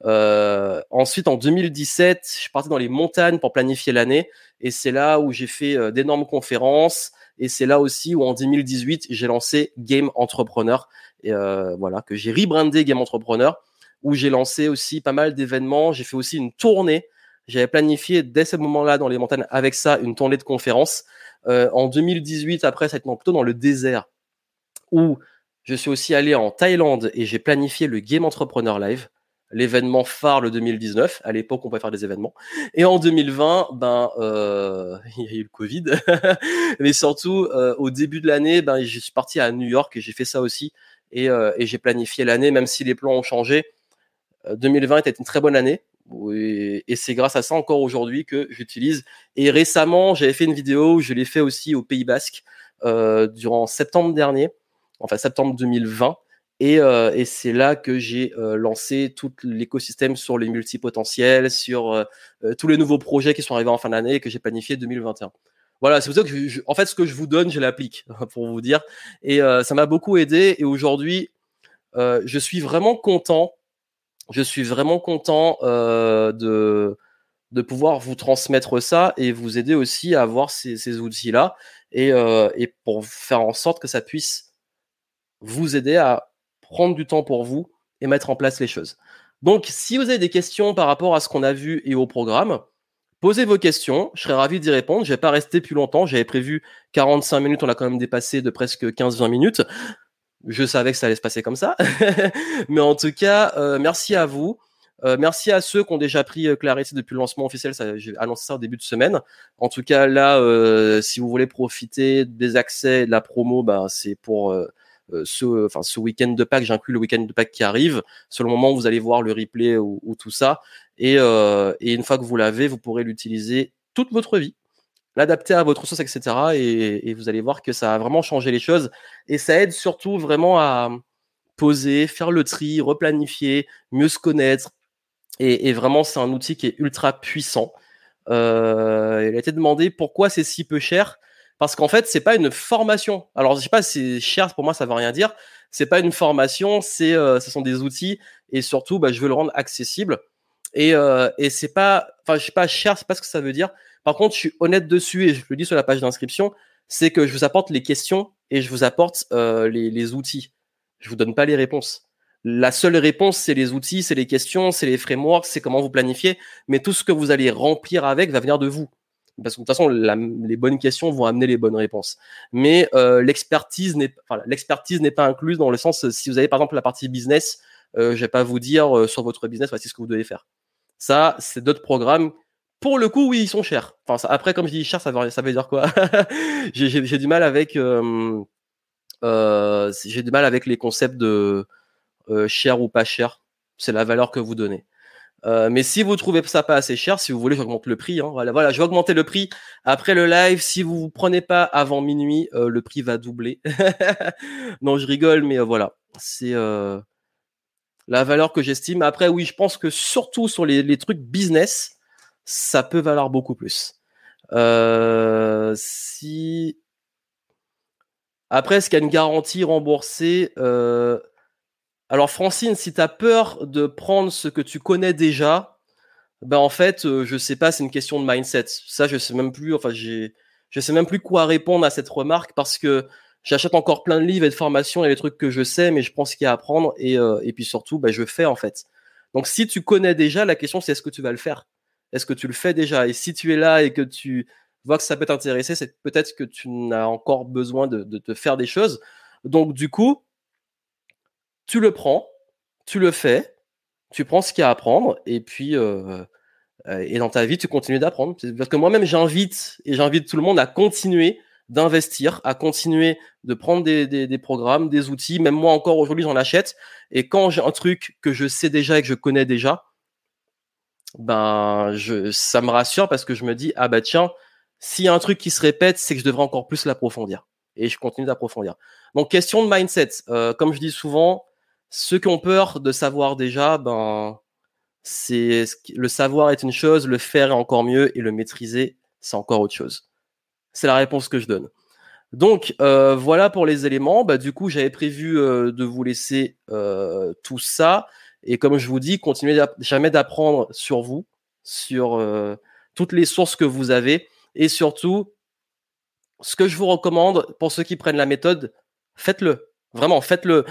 Euh, ensuite, en 2017, je suis parti dans les montagnes pour planifier l'année et c'est là où j'ai fait d'énormes conférences et c'est là aussi où en 2018 j'ai lancé Game Entrepreneur euh, voilà, que j'ai rebrandé Game Entrepreneur, où j'ai lancé aussi pas mal d'événements. J'ai fait aussi une tournée. J'avais planifié dès ce moment-là dans les montagnes avec ça une tournée de conférences. Euh, en 2018, après, ça a été plutôt dans le désert, où je suis aussi allé en Thaïlande et j'ai planifié le Game Entrepreneur Live, l'événement phare le 2019. À l'époque, on pouvait faire des événements. Et en 2020, ben, euh, il y a eu le Covid, mais surtout au début de l'année, ben, je suis parti à New York et j'ai fait ça aussi euh, et, j'ai planifié l'année, même si les plans ont changé. 2020 euh, était une très bonne année. Et, c'est grâce à ça encore aujourd'hui que j'utilise. Et récemment, j'avais fait une vidéo, je l'ai fait aussi au Pays Basque euh, durant septembre dernier, enfin septembre 2020. Et, c'est là que j'ai lancé tout l'écosystème sur les multipotentiels, sur tous les nouveaux projets qui sont arrivés en fin d'année et que j'ai planifié 2021. Voilà, c'est pour ça que, je, en fait, ce que je vous donne, je l'applique, pour vous dire. Et euh, ça m'a beaucoup aidé. Et aujourd'hui, euh, je suis vraiment content. Je suis vraiment content euh, de pouvoir vous transmettre ça et vous aider aussi à avoir ces, outils-là et pour faire en sorte que ça puisse vous aider à prendre du temps pour vous et mettre en place les choses. Donc, si vous avez des questions par rapport à ce qu'on a vu et au programme, Posez vos questions, je serais ravi d'y répondre. Je vais pas rester plus longtemps. J'avais prévu 45 minutes, on a quand même dépassé de presque 15-20 minutes. Je savais que ça allait se passer comme ça. Mais en tout cas, euh, merci à vous. Euh, merci à ceux qui ont déjà pris euh, Clarity depuis le lancement officiel. J'ai annoncé ça au début de semaine. En tout cas, là, si vous voulez profiter des accès, de la promo, ben, c'est pour ce, enfin, ce week-end de Pâques. J'inclus le week-end de Pâques qui arrive. Sur le moment où vous allez voir le replay ou, ou tout ça. Et, euh, et une fois que vous l'avez, vous pourrez l'utiliser toute votre vie, l'adapter à votre source, etc. Et, et, vous allez voir que ça a vraiment changé les choses. Et ça aide surtout vraiment à poser, faire le tri, replanifier, mieux se connaître. Et, et vraiment, c'est un outil qui est ultra puissant. Euh, il a été demandé pourquoi c'est si peu cher? Parce qu'en fait, c'est pas une formation. Alors, je sais pas, c'est cher pour moi, ça veut rien dire. C'est pas une formation, c'est, euh, ce sont des outils et surtout, bah, je veux le rendre accessible. Et, euh, et c'est pas, enfin, je suis pas cher, c'est pas ce que ça veut dire. Par contre, je suis honnête dessus et je le dis sur la page d'inscription, c'est que je vous apporte les questions et je vous apporte euh, les, les, outils. Je vous donne pas les réponses. La seule réponse, c'est les outils, c'est les questions, c'est les frameworks, c'est comment vous planifiez. Mais tout ce que vous allez remplir avec va venir de vous. Parce que de toute façon, les bonnes questions vont amener les bonnes réponses. Mais euh, l'expertise n'est, pas incluse dans le sens si vous avez par exemple la partie business, euh, je vais pas vous dire euh, sur votre business voici ce que vous devez faire Ça, c'est d'autres programmes. Pour le coup, oui, ils sont chers. Après, comme je dis cher, ça veut, dire quoi? J'ai du mal avec euh, euh, j'ai du mal avec les concepts de euh, cher ou pas cher. C'est la valeur que vous donnez. Euh, mais si vous trouvez ça pas assez cher, si vous voulez, j'augmente le prix. Hein. Voilà, voilà, je vais augmenter le prix après le live. Si vous vous prenez pas avant minuit, euh, le prix va doubler. non, je rigole, mais euh, voilà, c'est la valeur que j'estime. Après, oui, je pense que surtout sur les, les trucs business, ça peut valoir beaucoup plus. si après, est-ce qu'il y a une garantie remboursée? Alors Francine, si tu as peur de prendre ce que tu connais déjà, ben en fait, euh, je sais pas, c'est une question de mindset. Ça, je sais même plus. Enfin, j'ai, je sais même plus quoi répondre à cette remarque parce que j'achète encore plein de livres et de formations et des trucs que je sais, mais je pense qu'il y a à apprendre et, euh, et puis surtout, ben, je fais en fait. Donc, si tu connais déjà, la question c'est est-ce que tu vas le faire? Est-ce que tu le fais déjà? Et si tu es là et que tu vois que ça peut t'intéresser, c'est peut-être que tu n'as encore besoin de, de te faire des choses. Donc, du coup, tu le prends, tu le fais, tu prends ce qu'il y a à apprendre, et puis euh, euh, et dans ta vie, tu continues d'apprendre. Parce que moi-même, j'invite et j'invite tout le monde à continuer d'investir, à continuer de prendre des, des, programmes, des outils. Même moi encore aujourd'hui, j'en achète. Et quand j'ai un truc que je sais déjà et que je connais déjà, ben je, ça me rassure parce que je me dis ah bah tiens, s'il y a un truc qui se répète, c'est que je devrais encore plus l'approfondir. Et je continue d'approfondir. Donc question de mindset, euh, comme je dis souvent, ceux qui ont peur de savoir déjà, ben, c'est le savoir est une chose, le faire est encore mieux et le maîtriser, c'est encore autre chose. C'est la réponse que je donne. Donc euh, voilà pour les éléments. Bah, du coup, j'avais prévu euh, de vous laisser euh, tout ça. Et comme je vous dis, continuez jamais d'apprendre sur vous, sur toutes les sources que vous avez. Et surtout, ce que je vous recommande pour ceux qui prennent la méthode, faites-le. Vraiment, faites-le.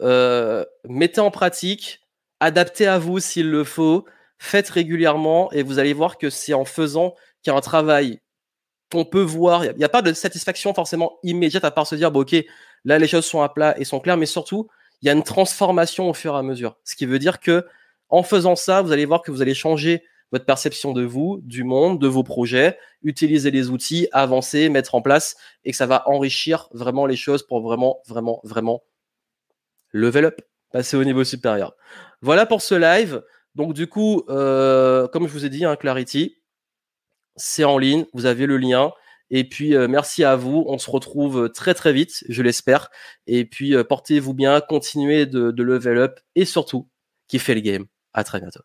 Euh, mettez en pratique, adaptez à vous s'il le faut, faites régulièrement et vous allez voir que c'est en faisant qu'il y a un travail qu'on peut voir. Il n'y a, pas de satisfaction forcément immédiate à part se dire, bon, ok, là les choses sont à plat et sont claires, mais surtout, il y a une transformation au fur et à mesure. Ce qui veut dire que en faisant ça, vous allez voir que vous allez changer votre perception de vous, du monde, de vos projets, utiliser les outils, avancer, mettre en place et que ça va enrichir vraiment les choses pour vraiment, vraiment, vraiment level up, passer au niveau supérieur. Voilà pour ce live. Donc du coup, euh, comme je vous ai dit, hein, Clarity, c'est en ligne, vous avez le lien. Et puis euh, merci à vous, on se retrouve très très vite, je l'espère. Et puis euh, portez-vous bien, continuez de, de level up et surtout, kiffez le game. À très bientôt.